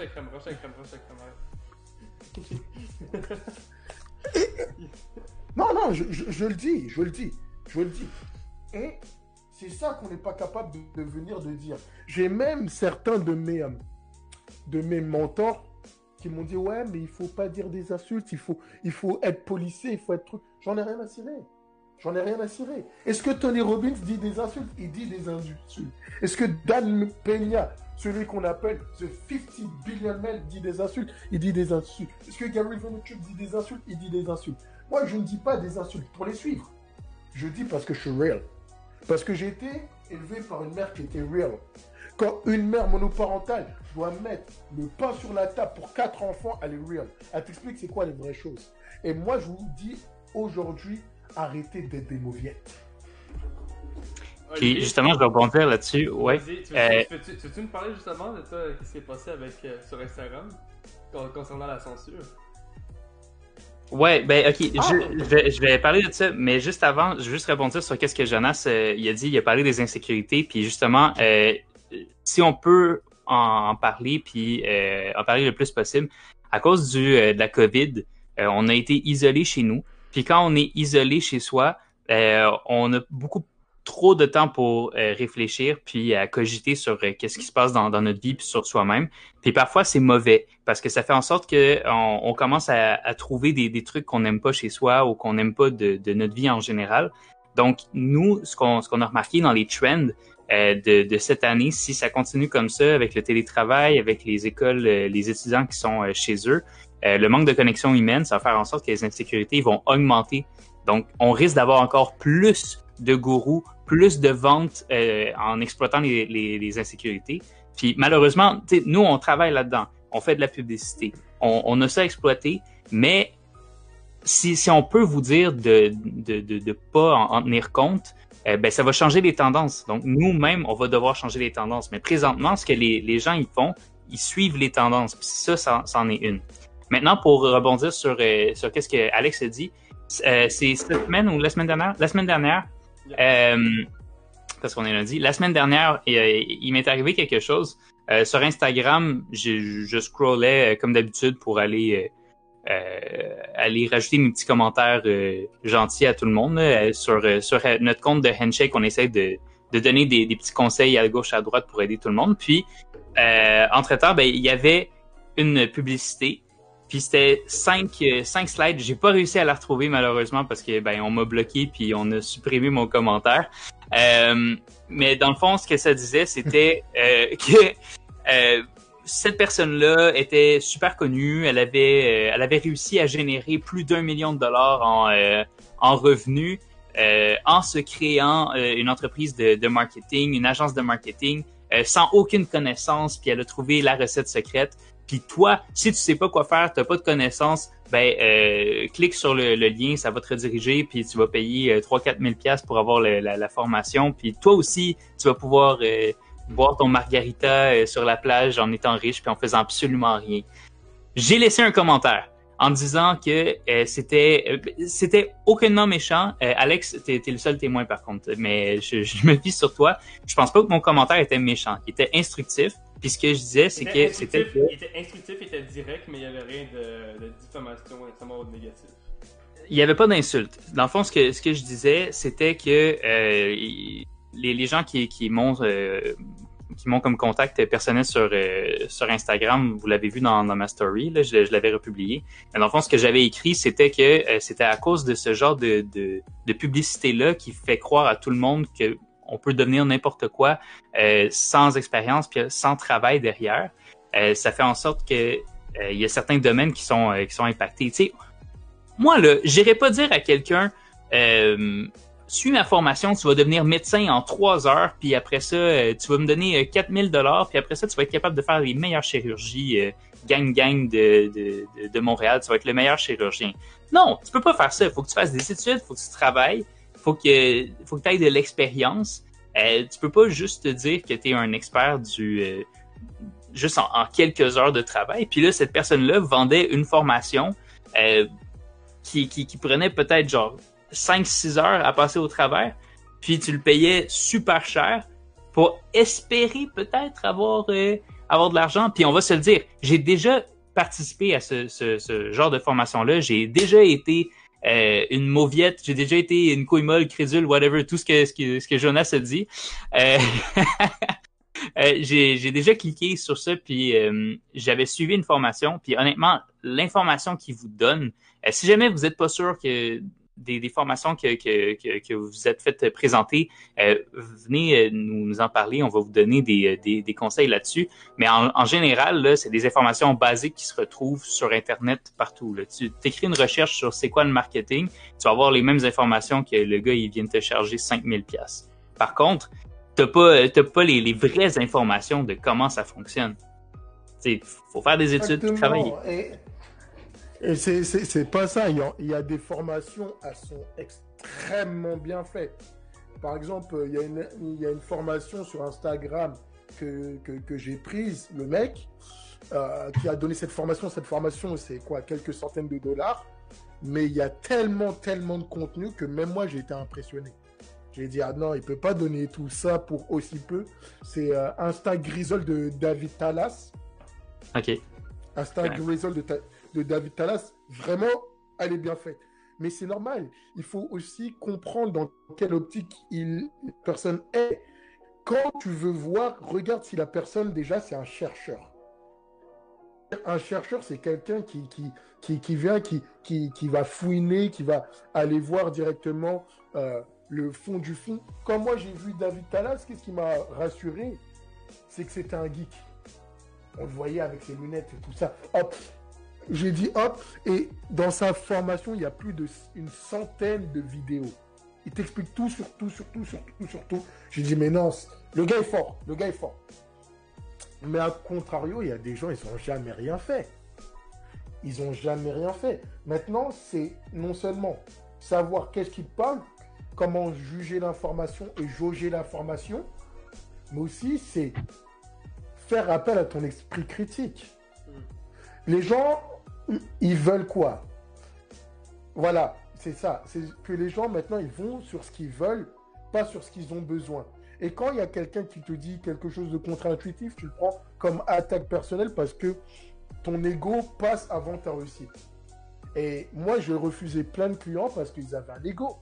Non, non, je, je- le dis, je le dis, je le dis. Et c'est ça qu'on n'est pas capable de, venir de dire. J'ai même certains de mes, de mes mentors qui m'ont dit ouais, mais il faut pas dire des insultes, il faut, il faut être policier, il faut être truc. J'en ai rien à cirer. J'en ai rien à cirer. Est-ce que Tony Robbins dit des insultes? Il dit des insultes. Est-ce que Dan Peña, celui qu'on appelle ce 50 billion man, dit des insultes? Il dit des insultes. Est-ce que Gary Vaynerchuk dit des insultes? Il dit des insultes. Moi, je ne dis pas des insultes pour les suivre. Je dis parce que je suis real. Parce que j'ai été élevé par une mère qui était real. Quand une mère monoparentale doit mettre le pain sur la table pour quatre enfants, elle est real. Elle t'explique c'est quoi les vraies choses. Et moi, je vous dis aujourd'hui, arrêtez d'être des mauviettes. Puis justement, je vais rebondir là-dessus. Ouais. Vas-y, tu veux, Euh, tu veux- tu veux-tu nous parler justement de toi, qu'est-ce qui s'est passé avec, euh, sur Instagram con- concernant la censure? Ouais, ben ok, je, Ah! je vais, je vais parler de ça, mais juste avant, je vais juste rebondir sur qu'est-ce que Jonas euh, il a dit. Il a parlé des insécurités, puis justement, euh, si on peut en, en parler, puis euh, en parler le plus possible, à cause du euh, de la COVID, euh, on a été isolé chez nous. Puis quand on est isolé chez soi, euh, on a beaucoup trop de temps pour euh, réfléchir puis à cogiter sur euh, qu'est-ce qui se passe dans, notre vie puis sur soi-même. Puis parfois c'est mauvais parce que ça fait en sorte que on, commence à, trouver des, trucs qu'on n'aime pas chez soi ou qu'on n'aime pas de, notre vie en général. Donc nous, ce qu'on ce qu'on a remarqué dans les trends euh, de, de cette année, si ça continue comme ça avec le télétravail, avec les écoles, euh, les étudiants qui sont euh, chez eux, euh, le manque de connexion humaine, ça va faire en sorte que les insécurités vont augmenter. Donc on risque d'avoir encore plus de gourous, plus de ventes euh, en exploitant les, insécurités. Puis malheureusement, nous, on travaille là-dedans. On fait de la publicité. On, a ça exploité, mais si, on peut vous dire de de pas en, en tenir compte, euh, ben ça va changer les tendances. Donc nous-mêmes, on va devoir changer les tendances. Mais présentement, ce que les, gens ils font, ils suivent les tendances. Puis ça, ça, ça en est une. Maintenant, pour rebondir sur euh, qu'est-ce que Alex a dit, euh, c'est cette semaine ou la semaine dernière, la semaine dernière, euh, parce qu'on. La semaine dernière, il, il m'est arrivé quelque chose. Euh, sur Instagram, je, scrollais euh, comme d'habitude pour aller euh, euh, aller rajouter mes petits commentaires euh, gentils à tout le monde. sur euh, euh, notre compte de Handshake, on essaie de, donner des, petits conseils à gauche à droite pour aider tout le monde. Puis, euh, entre-temps, ben, il y avait une publicité. Puis c'était cinq, euh, cinq slides. J'ai pas réussi à la retrouver malheureusement parce que ben on m'a bloqué puis on a supprimé mon commentaire. Euh, mais dans le fond, ce que ça disait, c'était euh, que euh, cette personne-là était super connue. Elle avait, euh, elle avait réussi à générer plus d'un million de dollars en, euh, en revenus euh, en se créant une entreprise de, de marketing, une agence de marketing, euh, sans aucune connaissance. Puis elle a trouvé la recette secrète. Puis toi, si tu sais pas quoi faire, t'as pas de connaissances, ben euh, clique sur le, lien, ça va te rediriger, puis tu vas payer euh, 3-4 000 pièces pour avoir la, formation. Puis toi aussi, tu vas pouvoir euh, boire ton margarita euh, sur la plage en étant riche puis en faisant absolument rien. J'ai laissé un commentaire en disant que c'était c'était aucunement méchant. Alex, t'es es le seul témoin par contre, mais je, je me fie sur toi. Je pense pas que mon commentaire était méchant, il était instructif. Puis ce que je disais, c'est que c'était instructif, Il était instructif, il était direct, mais il n'y avait rien de, de diffamation extrêmement négatif. il y avait pas d'insulte. Dans le fond, ce que ce que je disais, c'était que euh, les, les gens qui qui m'ont euh, qui m'ont comme contact personnel sur euh, sur Instagram, vous l'avez vu dans, dans ma story, là, je, je l'avais republié. Mais dans le fond, ce que j'avais écrit, c'était que euh, c'était à cause de ce genre de de, de publicité là qui fait croire à tout le monde que on peut devenir n'importe quoi euh, sans expérience puis sans travail derrière. Euh, ça fait en sorte que euh, il y a certains domaines qui sont euh, qui sont impactés. Tu moi, là, j'irais pas dire à quelqu'un, euh, suis ma formation, tu vas devenir médecin en trois heures, puis après ça, euh, tu vas me donner euh, 4000 dollars, puis après ça, tu vas être capable de faire les meilleures chirurgies euh, gang-gang de, de, de Montréal, tu vas être le meilleur chirurgien. Non, tu peux pas faire ça. Il faut que tu fasses des études, il faut que tu travailles, faut que faut que tu aies de l'expérience. Euh, tu peux pas juste te dire que tu es un expert du euh, juste en, quelques heures de travail. Puis là, cette personne-là vendait une formation euh, qui, qui, prenait peut-être genre 5-6 heures à passer au travers, puis tu le payais super cher pour espérer peut-être avoir euh, avoir de l'argent. Puis on va se le dire, j'ai déjà participé à ce, ce genre de formation-là. J'ai déjà été euh, une mauviette, j'ai déjà été une couille molle, crédule, whatever, tout ce que, ce que, ce que Jonas a dit. Euh, euh, j'ai déjà cliqué sur ça, puis euh, j'avais suivi une formation. Puis honnêtement, l'information qu'ils vous donnent, euh, si jamais vous n'êtes pas sûr que des, des formations que, que, que, que, vous êtes faites présenter, euh, venez euh, nous, nous, en parler. On va vous donner des, des, des conseils là-dessus. Mais en, en général, c'est des informations basiques qui se retrouvent sur Internet partout. Là. Tu écris une recherche sur c'est quoi le marketing, tu vas avoir les mêmes informations que le gars, il vient de te charger 5000 pièces. Par contre, t'as pas, t'as pas les, les vraies informations de comment ça fonctionne. Il faut faire des études, travailler. Et, et c'est- pas ça. Il y, a, il y a des formations, elles sont extrêmement bien faites. Par exemple, il y a une, il y a une formation sur Instagram que, que, que j'ai prise, le mec, euh, qui a donné cette formation. Cette formation, c'est quoi? Quelques centaines de dollars. Mais il y a tellement, tellement de contenu que même moi, j'ai été impressionné. J'ai dit, ah non, il peut pas donner tout ça pour aussi peu. C'est euh, Insta Grisol de David Talas. OK. Insta. Grizzle de, Ta- de David Talas, vraiment, elle est bien faite. Mais c'est normal. Il faut aussi comprendre dans quelle optique il, la personne est. Quand tu veux voir, regarde si la personne, déjà, c'est un chercheur. Un chercheur, c'est quelqu'un qui, qui, qui, vient, qui, qui, qui va fouiner, qui va aller voir directement euh, le fond du fond. Quand moi, j'ai vu David Talas, qu'est-ce qui m'a rassuré? C'est que c'était un geek. On le voyait avec ses lunettes et tout ça. Hop, j'ai dit hop, et dans sa formation, il y a plus d'une centaine de vidéos. Il t'explique tout sur tout, sur tout, sur tout, sur tout. J'ai dit, mais non, le gars est fort, le gars est fort. Mais à contrario, il y a des gens, ils n'ont jamais rien fait. Ils n'ont jamais rien fait. Maintenant, c'est non seulement savoir qu'est-ce qu'ils parlent, comment juger l'information et jauger l'information, mais aussi c'est faire appel à ton esprit critique. Les gens, ils veulent quoi? Voilà, c'est ça. C'est que les gens, maintenant, ils vont sur ce qu'ils veulent, pas sur ce qu'ils ont besoin. Et quand il y a quelqu'un qui te dit quelque chose de contre-intuitif, tu le prends comme attaque personnelle parce que ton ego passe avant ta réussite. Et moi, je refusais plein de clients parce qu'ils avaient un ego.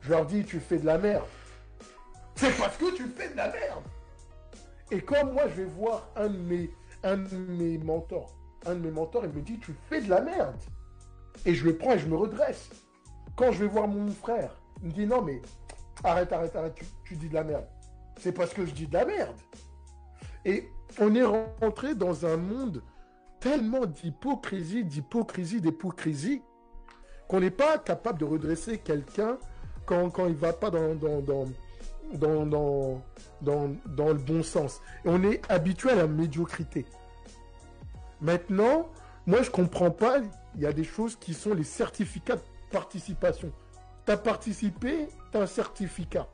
Je leur dis, tu fais de la merde. C'est parce que tu fais de la merde. Et quand moi, je vais voir un de mes, un de mes mentors, un de mes mentors, il me dit, tu fais de la merde. Et je le prends et je me redresse. Quand je vais voir mon frère, il me dit, non, mais arrête, arrête, arrête, tu, dis de la merde. C'est parce que je dis de la merde. Et on est rentré dans un monde tellement d'hypocrisie, d'hypocrisie, d'hypocrisie, qu'on n'est pas capable de redresser quelqu'un quand, quand il va pas dans, dans le bon sens. Et on est habitué à la médiocrité. Maintenant, moi, je comprends pas, il y a des choses qui sont les certificats de participation. Tu as participé, tu as un certificat.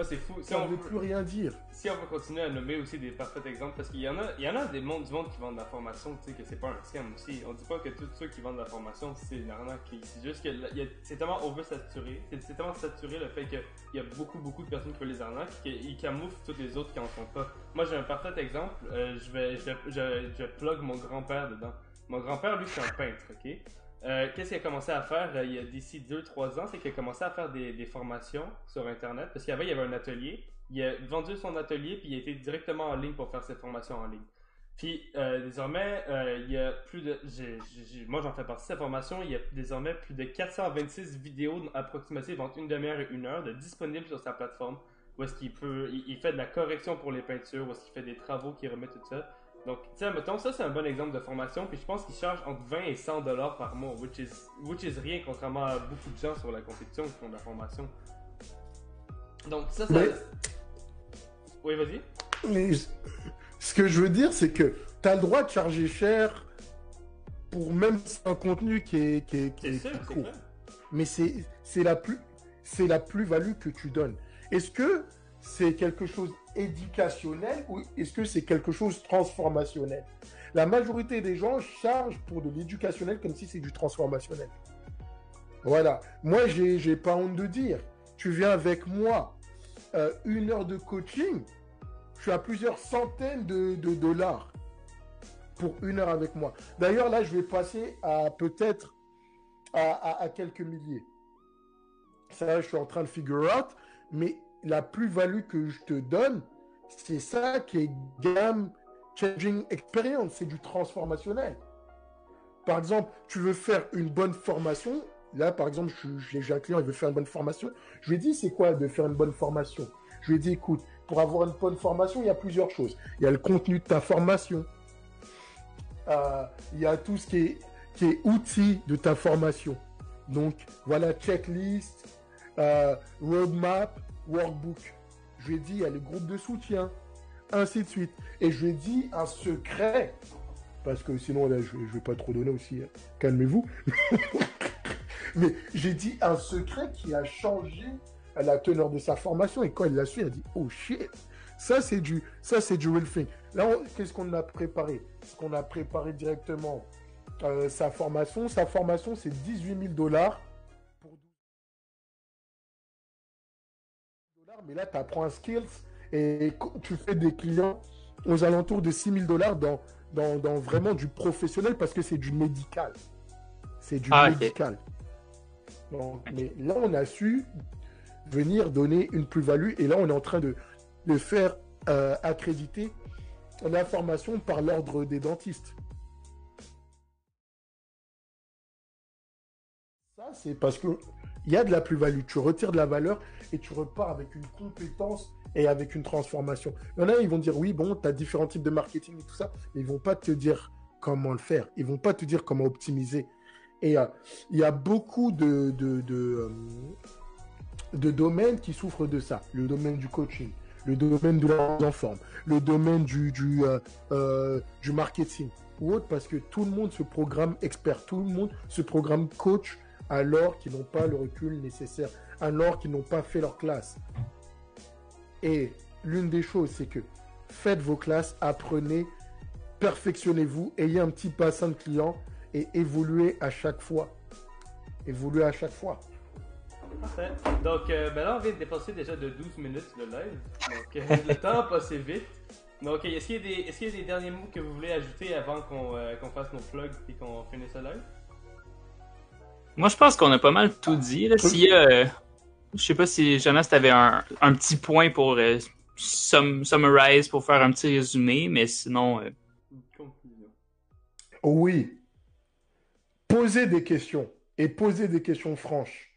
Ouais, c'est fou. Si Ça on, ne veut plus rien dire. si on veut continuer à nommer aussi des parfaits exemples, parce qu'il y en a, il y en a des mondes, du monde qui vendent de la formation, tu sais, que c'est pas un scam aussi. On dit pas que tous ceux qui vendent de la formation, c'est une arnaque. C'est juste que c'est tellement oversaturé, c'est tellement saturé le fait qu'il y a beaucoup, beaucoup de personnes qui veulent les arnaques, qu'ils camouflent toutes les autres qui en sont pas. Moi, j'ai un parfait exemple. euh, je vais, je, je, je plug mon grand-père dedans. Mon grand-père, lui, c'est un peintre, ok? Euh, Qu'est-ce qu'il a commencé à faire euh, il y a d'ici 2-3 ans? C'est qu'il a commencé à faire des, formations sur Internet. Parce qu'avant, il y avait un atelier. Il a vendu son atelier, puis il a été directement en ligne pour faire ses formations en ligne. Puis euh, désormais, il y a plus de. moi, j'en fais partie de cette formation. Il y a désormais plus de 426 vidéos approximatives entre une demi-heure et une heure disponibles sur sa plateforme. Où est-ce qu'il peut. Il fait de la correction pour les peintures, où est-ce qu'il fait des travaux, qui remet tout ça. Donc, tu sais, mettons, ça c'est un bon exemple de formation. Puis je pense qu'il charge entre 20 et 100 dollars par mois, which is, which is rien, contrairement à beaucoup de gens sur la compétition qui font de la formation. Donc, ça, ça. Mais- Oui, vas-y. Mais ce que je veux dire, c'est que tu as le droit de charger cher pour même un contenu qui est, qui est, qui est- sûr, est court. Mais c'est la plus c'est la plus-value que tu donnes. Est-ce que c'est quelque chose éducationnel ou est-ce que c'est quelque chose transformationnel? La majorité des gens chargent pour de l'éducationnel comme si c'est du transformationnel. Voilà. Moi, j'ai pas honte de dire. Tu viens avec moi, euh, une heure de coaching, je suis à plusieurs centaines de, de dollars pour une heure avec moi. D'ailleurs, là, je vais passer à peut-être à, à- à quelques milliers. Ça, je suis en train de figure out, mais la plus-value que je te donne, c'est ça qui est game changing experience, c'est du transformationnel. Par exemple, tu veux faire une bonne formation. Là, par exemple, j'ai un client, il veut faire une bonne formation. Je lui ai dit, c'est quoi de faire une bonne formation? Je lui ai dit, écoute, pour avoir une bonne formation, il y a plusieurs choses. Il y a le contenu de ta formation. Euh, il y a tout ce qui est, qui est outil de ta formation. Donc, voilà, checklist, euh, roadmap, workbook. Je lui ai dit, il y a les groupes de soutien, ainsi de suite. Et je lui ai dit un secret, parce que sinon, là, je ne vais pas trop donner aussi, hein. calmez-vous. Mais j'ai dit un secret qui a changé la teneur de sa formation. Et quand il l'a su, il a dit, oh shit, ça c'est du, ça c'est du real thing. Là, qu'est-ce qu'on a préparé? Ce qu'on a préparé directement euh, sa formation. Sa formation, c'est 18 000 dollars Mais là, tu apprends un skills et tu fais des clients aux alentours de 6 000 dollars dans, dans, dans vraiment du professionnel parce que c'est du médical. C'est du Ah, médical. Donc, mais là, on a su venir donner une plus-value et là, on est en train de, de faire euh, accréditer la formation par l'ordre des dentistes. Ça, c'est parce que il y a de la plus-value. Tu retires de la valeur et tu repars avec une compétence et avec une transformation. Il y en a, ils vont dire oui, bon, tu as différents types de marketing et tout ça, mais ils vont pas te dire comment le faire. Ils vont pas te dire comment optimiser. Et euh, il y a beaucoup euh, de domaines qui souffrent de ça. Le domaine du coaching, le domaine de la en forme, le domaine du, euh, du marketing ou autre, parce que tout le monde se programme expert, tout le monde se programme coach alors qu'ils n'ont pas le recul nécessaire, alors qu'ils n'ont pas fait leur classe. Et l'une des choses, c'est que faites vos classes, apprenez, perfectionnez-vous, ayez un petit bassin de clients et évoluez à chaque fois. Évoluez à chaque fois. Parfait. Donc, euh, ben là, on vient de dépasser déjà de 12 minutes de live. Donc, euh, le temps a passé vite. Donc, est-ce qu'il y, a des- est-ce qu'il y a des derniers mots que vous voulez ajouter avant qu'on euh, qu'on fasse nos plugs et qu'on finisse le live? Moi, je pense qu'on a pas mal tout dit. Là. S'il y a, euh, je sais pas si Jonas t'avais un, un petit point pour euh, sum- summarize, pour faire un petit résumé, mais sinon, euh, conclusion. Oui. Posez des questions et posez des questions franches.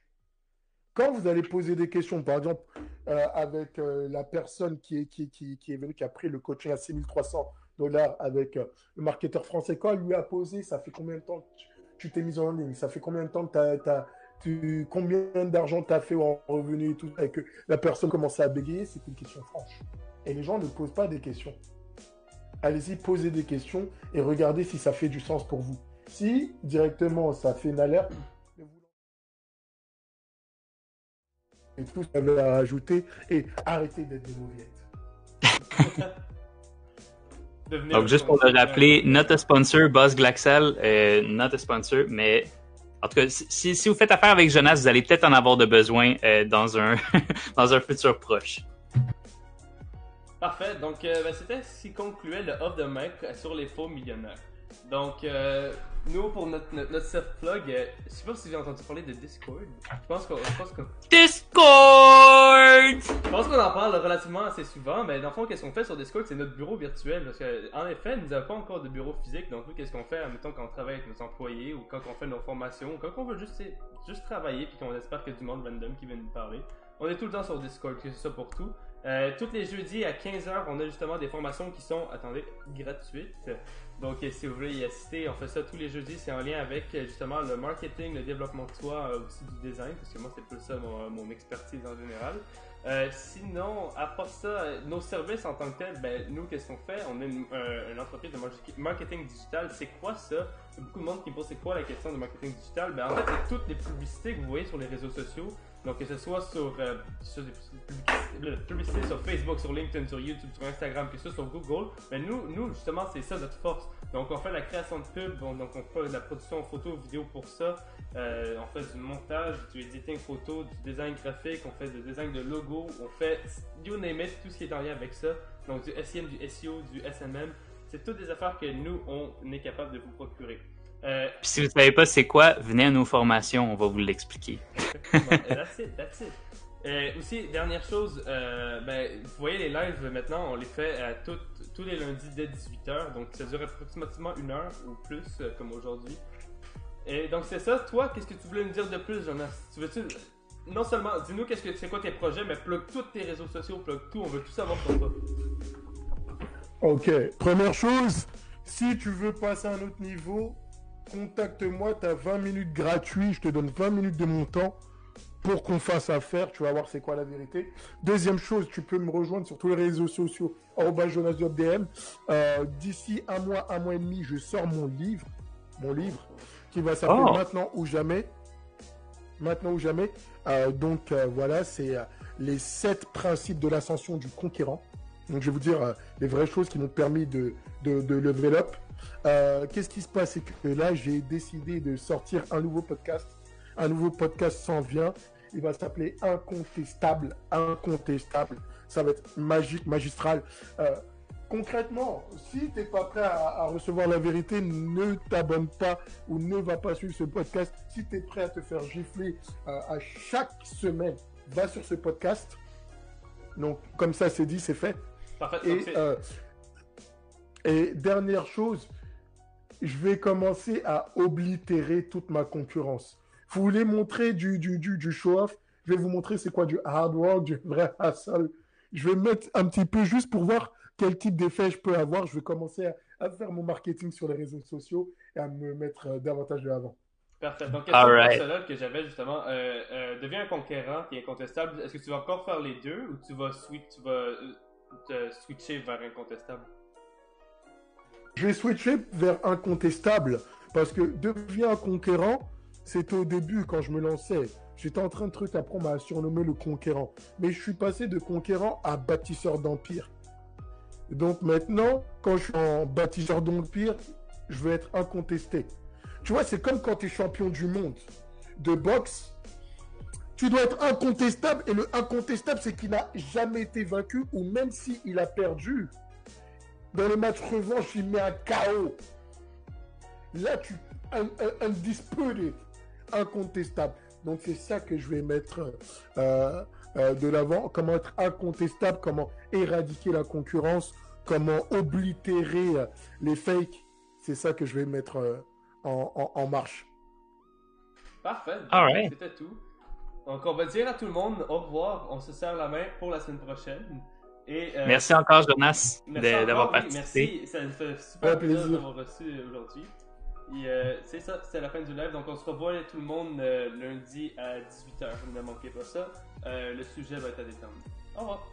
Quand vous allez poser des questions, par exemple, euh, avec la personne qui est, qui, qui, qui est venue, qui a pris le coaching à 6300 dollars avec le marketeur français, quand elle lui a posé, ça fait combien de temps que tu- tu t'es mis en ligne? Ça fait combien de temps que t'as- t'as- tu, combien d'argent tu as fait en revenu et tout ça, et que la personne commençait à bégayer, c'est une question franche. Et les gens ne posent pas des questions. Allez-y, posez des questions et regardez si ça fait du sens pour vous. Si directement ça fait une alerte, et tout ça veut à rajouter et arrêtez d'être des mauviettes. Donc juste pour le rappeler, not a sponsor, Buzz Glaxal, euh, not a sponsor, mais en tout cas, si, vous faites affaire avec Jonas, vous allez peut-être en avoir de besoin euh, dans un dans un futur proche. Parfait. Donc, euh, ben, c'était ce qui concluait le off the mic sur les faux millionnaires. Donc, euh, nous, pour notre, notre, notre self-plug, euh, je sais pas si j'ai entendu parler de Discord. Je pense qu'on je pense qu'on- Discord! je pense qu'on en parle relativement assez souvent, mais dans le fond, qu'est-ce qu'on fait sur Discord, c'est notre bureau virtuel. Parce que, en effet, nous n'avons pas encore de bureau physique. Donc, nous, qu'est-ce qu'on fait, admettons, quand on travaille avec nos employés ou quand on fait nos formations ou quand on veut juste, juste travailler puis qu'on espère a du monde random qui vient nous parler. On est tout le temps sur Discord, que c'est ça pour tout. Euh, tous les jeudis à 15h, on a justement des formations qui sont, attendez, gratuites. Donc, euh, si vous voulez y assister, on fait ça tous les jeudis. C'est en lien avec euh, justement le marketing, le développement de soi, euh, aussi du design, parce que moi, c'est plus ça mon, expertise en général. Sinon, à part ça, nos services en tant que tels, ben, nous, qu'est-ce qu'on fait? On est une, entreprise de mar- marketing digital. C'est quoi ça? Il y a beaucoup de monde qui me pose c'est quoi la question de marketing digital? Ben, en fait, c'est toutes les publicités que vous voyez sur les réseaux sociaux. Donc, que ce soit sur, euh, sur sur Facebook, sur LinkedIn, sur YouTube, sur Instagram, que ce soit sur Google, ben nous, nous justement, c'est ça notre force. Donc on fait la création de pub, on, donc on fait la production photo, vidéo pour ça. Euh, on fait du montage, du editing photo, du design graphique, on fait du design de logo, on fait you name it, tout ce qui est en lien avec ça. Donc du SEM, du SEO, du SMM. C'est toutes des affaires que nous, on est capable de vous procurer. Euh, Puis si vous ne savez pas c'est quoi, venez à nos formations, on va vous l'expliquer. that's it, that's it. Euh, aussi, dernière chose, euh, ben, vous voyez les lives maintenant, on les fait à tous les lundis dès 18h, donc ça dure approximativement une heure ou plus, euh, comme aujourd'hui. Et donc c'est ça, toi, qu'est-ce que tu voulais nous dire de plus, Jonas? Tu veux-tu non seulement, dis-nous qu'est-ce que c'est quoi tes projets, mais plug tous tes réseaux sociaux, plug tout, on veut tout savoir sur toi. Ok, première chose, si tu veux passer à un autre niveau, contacte-moi, tu as 20 minutes gratuits, je te donne 20 minutes de mon temps pour qu'on fasse affaire, tu vas voir c'est quoi la vérité. Deuxième chose, tu peux me rejoindre sur tous les réseaux sociaux, JonasJobDM. Euh, D'ici un mois, un mois et demi, je sors mon livre, mon livre, qui va s'appeler oh. Maintenant ou jamais. Maintenant ou jamais. Euh, donc euh, voilà, c'est les sept principes de l'ascension du conquérant. Donc je vais vous dire les vraies choses qui m'ont permis de, de, de level up. Qu'est-ce qui se passe? C'est que là, j'ai décidé de sortir un nouveau podcast. Un nouveau podcast s'en vient. Il va s'appeler Incontestable. Incontestable. Ça va être magique, magistral. concrètement, si tu n'es pas prêt à, recevoir la vérité, ne t'abonne pas ou ne va pas suivre ce podcast. Si tu es prêt à te faire gifler à chaque semaine, va sur ce podcast. Donc, comme ça, c'est dit, c'est fait. Euh, et, dernière chose, je vais commencer à oblitérer toute ma concurrence. Vous voulez montrer du, du, du, show-off Je vais vous montrer c'est quoi du hard work, du vrai hustle. Je vais mettre un petit peu juste pour voir quel type d'effet je peux avoir. Je vais commencer à, faire mon marketing sur les réseaux sociaux et à me mettre euh, davantage de l'avant. Parfait. Donc, question right. que j'avais justement, euh, euh, deviens un conquérant qui est incontestable. Est-ce que tu vas encore faire les deux ou tu vas, switch, tu vas euh, te switcher vers incontestable? Je vais switcher vers incontestable parce que deviens conquérant, c'était au début quand je me lançais. J'étais en train de truc apprendre à surnommer le conquérant. Mais je suis passé de conquérant à bâtisseur d'empire. Donc maintenant, quand je suis en bâtisseur d'empire, je veux être incontesté. Tu vois, c'est comme quand tu es champion du monde de boxe. Tu dois être incontestable. Et le incontestable, c'est qu'il n'a jamais été vaincu. Ou même s'il a perdu, dans les matchs revanche, il met un KO. Là, tu. Un, undisputed. Incontestable. Donc, c'est ça que je vais mettre euh, euh, de l'avant. Comment être incontestable, comment éradiquer la concurrence, comment oblitérer euh, les fakes. C'est ça que je vais mettre en, marche. Parfait. C'était tout. Donc, on va dire à tout le monde au revoir. On se serre la main pour la semaine prochaine. Et, euh, merci encore, Jonas, d'avoir participé. merci, ça me fait super plaisir d'avoir reçu aujourd'hui. Et euh, c'est ça, c'est la fin du live. Donc, on se revoit tout le monde euh, lundi à 18h. Ne manquez pas ça. le sujet va être à déterminer. Au revoir.